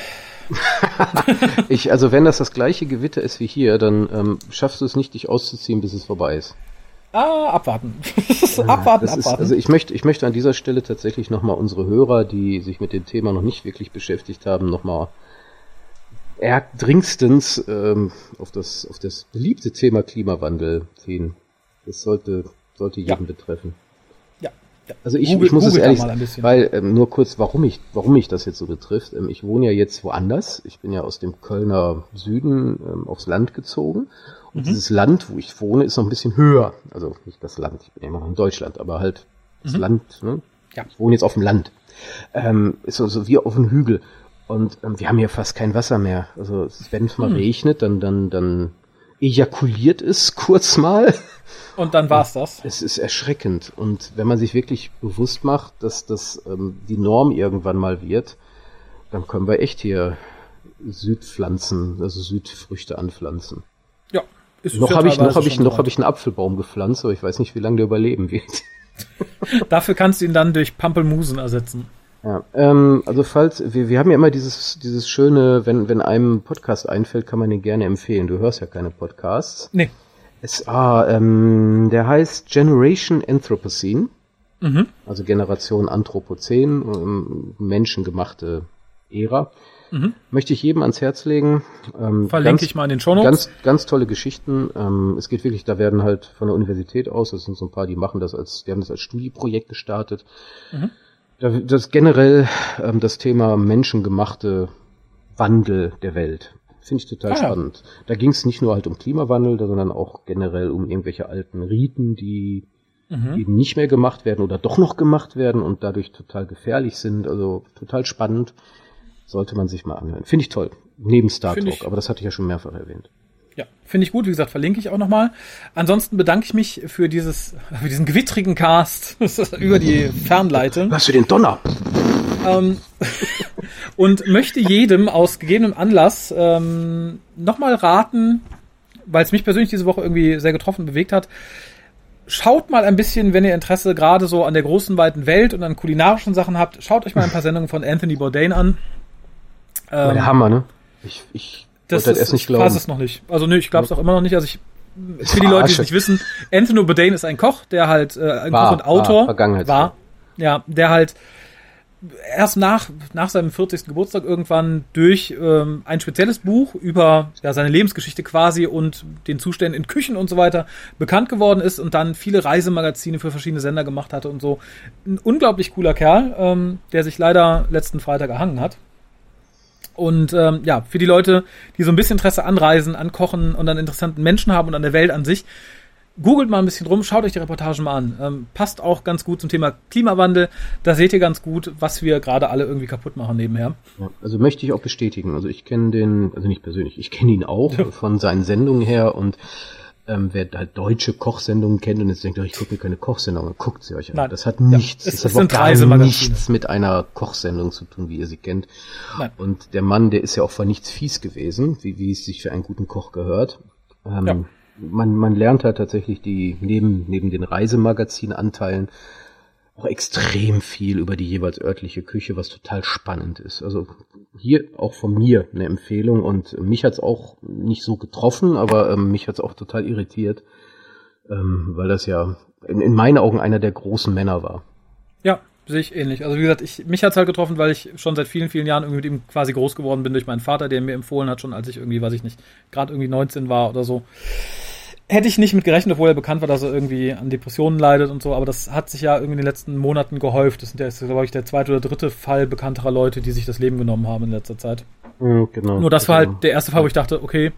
[LAUGHS] ich, also wenn das das gleiche Gewitter ist wie hier, dann ähm, schaffst du es nicht, dich auszuziehen, bis es vorbei ist. Ah, abwarten. [LAUGHS] abwarten, das abwarten. Ist, also ich möchte, ich möchte an dieser Stelle tatsächlich nochmal unsere Hörer, die sich mit dem Thema noch nicht wirklich beschäftigt haben, nochmal erdringstens ähm, auf, das, auf das beliebte Thema Klimawandel ziehen. Das sollte, sollte jeden ja. betreffen. Ja. ja. Also ich, Google, ich muss Google es ehrlich, weil ähm, nur kurz, warum ich, warum mich das jetzt so betrifft. Ähm, ich wohne ja jetzt woanders. Ich bin ja aus dem Kölner Süden ähm, aufs Land gezogen und mhm. dieses Land, wo ich wohne, ist noch ein bisschen höher. Also nicht das Land, ich bin ja immer noch in Deutschland, aber halt das mhm. Land, ne? Ja. Ich wohne jetzt auf dem Land. Ähm, ist so, so wie auf einem Hügel. Und ähm, wir haben hier fast kein Wasser mehr. Also wenn es mal mhm. regnet, dann, dann, dann ejakuliert es [LAUGHS] kurz mal. Und dann war's das. Es ist erschreckend. Und wenn man sich wirklich bewusst macht, dass das ähm, die Norm irgendwann mal wird, dann können wir echt hier Südpflanzen, also Südfrüchte anpflanzen. Ist noch habe ich noch habe ich noch habe ich einen Apfelbaum gepflanzt, aber ich weiß nicht, wie lange der überleben wird. [LAUGHS] Dafür kannst du ihn dann durch Pampelmusen ersetzen. Ja, ähm, also falls wir, wir haben ja immer dieses dieses schöne, wenn wenn einem Podcast einfällt, kann man den gerne empfehlen. Du hörst ja keine Podcasts. Nee. Es ah, ähm, der heißt Generation Anthropocene. Mhm. Also Generation Anthropozän, ähm, menschengemachte Ära. Mhm. Möchte ich jedem ans Herz legen. Ähm, Verlinke ganz, ich mal in den Show Notes. Ganz, ganz tolle Geschichten. Ähm, es geht wirklich, da werden halt von der Universität aus, das sind so ein paar, die machen das als, die haben das als Studieprojekt gestartet. Mhm. Da, das generell ähm, das Thema menschengemachte Wandel der Welt. Finde ich total ah, spannend. Da ging es nicht nur halt um Klimawandel, sondern auch generell um irgendwelche alten Riten, die mhm. die nicht mehr gemacht werden oder doch noch gemacht werden und dadurch total gefährlich sind. Also total spannend. Sollte man sich mal anhören. Finde ich toll. Neben Star ich, aber das hatte ich ja schon mehrfach erwähnt. Ja, finde ich gut. Wie gesagt, verlinke ich auch nochmal. Ansonsten bedanke ich mich für dieses, für diesen gewittrigen Cast [LAUGHS] über die Fernleitung. Was für den Donner. Ähm, [LAUGHS] und möchte jedem aus gegebenem Anlass ähm, nochmal raten, weil es mich persönlich diese Woche irgendwie sehr getroffen bewegt hat. Schaut mal ein bisschen, wenn ihr Interesse gerade so an der großen, weiten Welt und an kulinarischen Sachen habt, schaut euch mal ein paar [LAUGHS] Sendungen von Anthony Bourdain an. Ähm, der Hammer, ne? Ich, ich das ist, erst nicht glauben. Ich es noch nicht. Also nö, ich glaube es auch immer noch nicht. Also ich für die Leute, die es nicht wissen, Anthony Bourdain ist ein Koch, der halt äh, ein war, Koch und Autor war, war. Ja, der halt erst nach, nach seinem 40. Geburtstag irgendwann durch ähm, ein spezielles Buch über ja, seine Lebensgeschichte quasi und den Zuständen in Küchen und so weiter bekannt geworden ist und dann viele Reisemagazine für verschiedene Sender gemacht hatte und so. Ein unglaublich cooler Kerl, ähm, der sich leider letzten Freitag erhangen hat. Und ähm, ja, für die Leute, die so ein bisschen Interesse an Reisen, an Kochen und an interessanten Menschen haben und an der Welt an sich, googelt mal ein bisschen rum, schaut euch die Reportagen mal an. Ähm, passt auch ganz gut zum Thema Klimawandel. Da seht ihr ganz gut, was wir gerade alle irgendwie kaputt machen nebenher. Ja, also möchte ich auch bestätigen. Also ich kenne den, also nicht persönlich, ich kenne ihn auch von seinen Sendungen her und ähm, wer halt deutsche Kochsendungen kennt und jetzt denkt, ich gucke mir keine Kochsendung, guckt sie euch an. Nein. Das hat nichts, ja, es, das hat gar nichts mit einer Kochsendung zu tun, wie ihr sie kennt. Nein. Und der Mann, der ist ja auch vor nichts fies gewesen, wie, wie es sich für einen guten Koch gehört. Ähm, ja. man, man lernt halt tatsächlich die, neben, neben den Reisemagazinanteilen, auch extrem viel über die jeweils örtliche Küche, was total spannend ist. Also hier auch von mir eine Empfehlung und mich hat's auch nicht so getroffen, aber ähm, mich hat's auch total irritiert, ähm, weil das ja in, in meinen Augen einer der großen Männer war. Ja, sehe ich ähnlich. Also wie gesagt, ich, mich hat's halt getroffen, weil ich schon seit vielen, vielen Jahren irgendwie mit ihm quasi groß geworden bin durch meinen Vater, der mir empfohlen hat, schon als ich irgendwie, weiß ich nicht, gerade irgendwie 19 war oder so hätte ich nicht mit gerechnet, obwohl er bekannt war, dass er irgendwie an Depressionen leidet und so, aber das hat sich ja irgendwie in den letzten Monaten gehäuft. Das ist, glaube ich, der zweite oder dritte Fall bekannterer Leute, die sich das Leben genommen haben in letzter Zeit. Mhm, genau. Nur das genau. war halt der erste Fall, wo ich dachte, okay,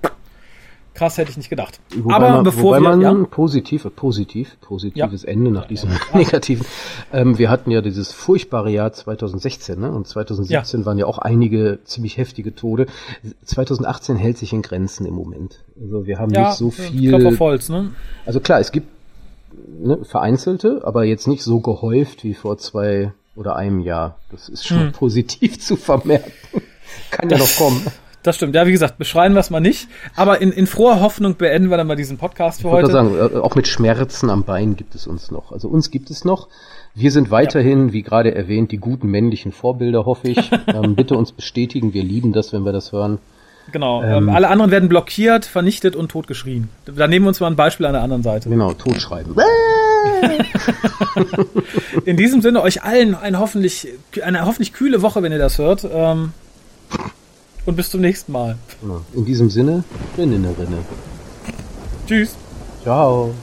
krass hätte ich nicht gedacht. Wobei Aber man, bevor wobei wir, man ja? positiv, positiv, positives ja. Ende nach diesem ja. [LAUGHS] negativen. Ähm, wir hatten ja dieses furchtbare Jahr 2016, ne? Und 2017 waren ja auch einige ziemlich heftige Tode. 2018 hält sich in Grenzen im Moment. Also wir haben nicht so viel. Auf Holz, ne? Also klar, es gibt ne, vereinzelte, aber jetzt nicht so gehäuft wie vor zwei oder einem Jahr. Das ist schon hm. positiv [LAUGHS] zu vermerken. Kann ja noch kommen. Das stimmt. Ja, wie gesagt, beschreiben wir es mal nicht. Aber in, in froher Hoffnung beenden wir dann mal diesen Podcast für ich heute. Sagen, äh, auch mit Schmerzen am Bein gibt es uns noch. Also uns gibt es noch. Wir sind weiterhin, ja. wie gerade erwähnt, die guten männlichen Vorbilder, hoffe ich. [LAUGHS] ähm, bitte uns bestätigen. Wir lieben das, wenn wir das hören. Genau. Ähm, ähm, alle anderen werden blockiert, vernichtet und totgeschrien. Da nehmen wir uns mal ein Beispiel an der anderen Seite. Genau, totschreiben. Äh! [LAUGHS] In diesem Sinne euch allen ein hoffentlich, eine hoffentlich kühle Woche, wenn ihr das hört. Ähm, und bis zum nächsten Mal. In diesem Sinne, Rinne, Rinne. Tschüss. Ciao.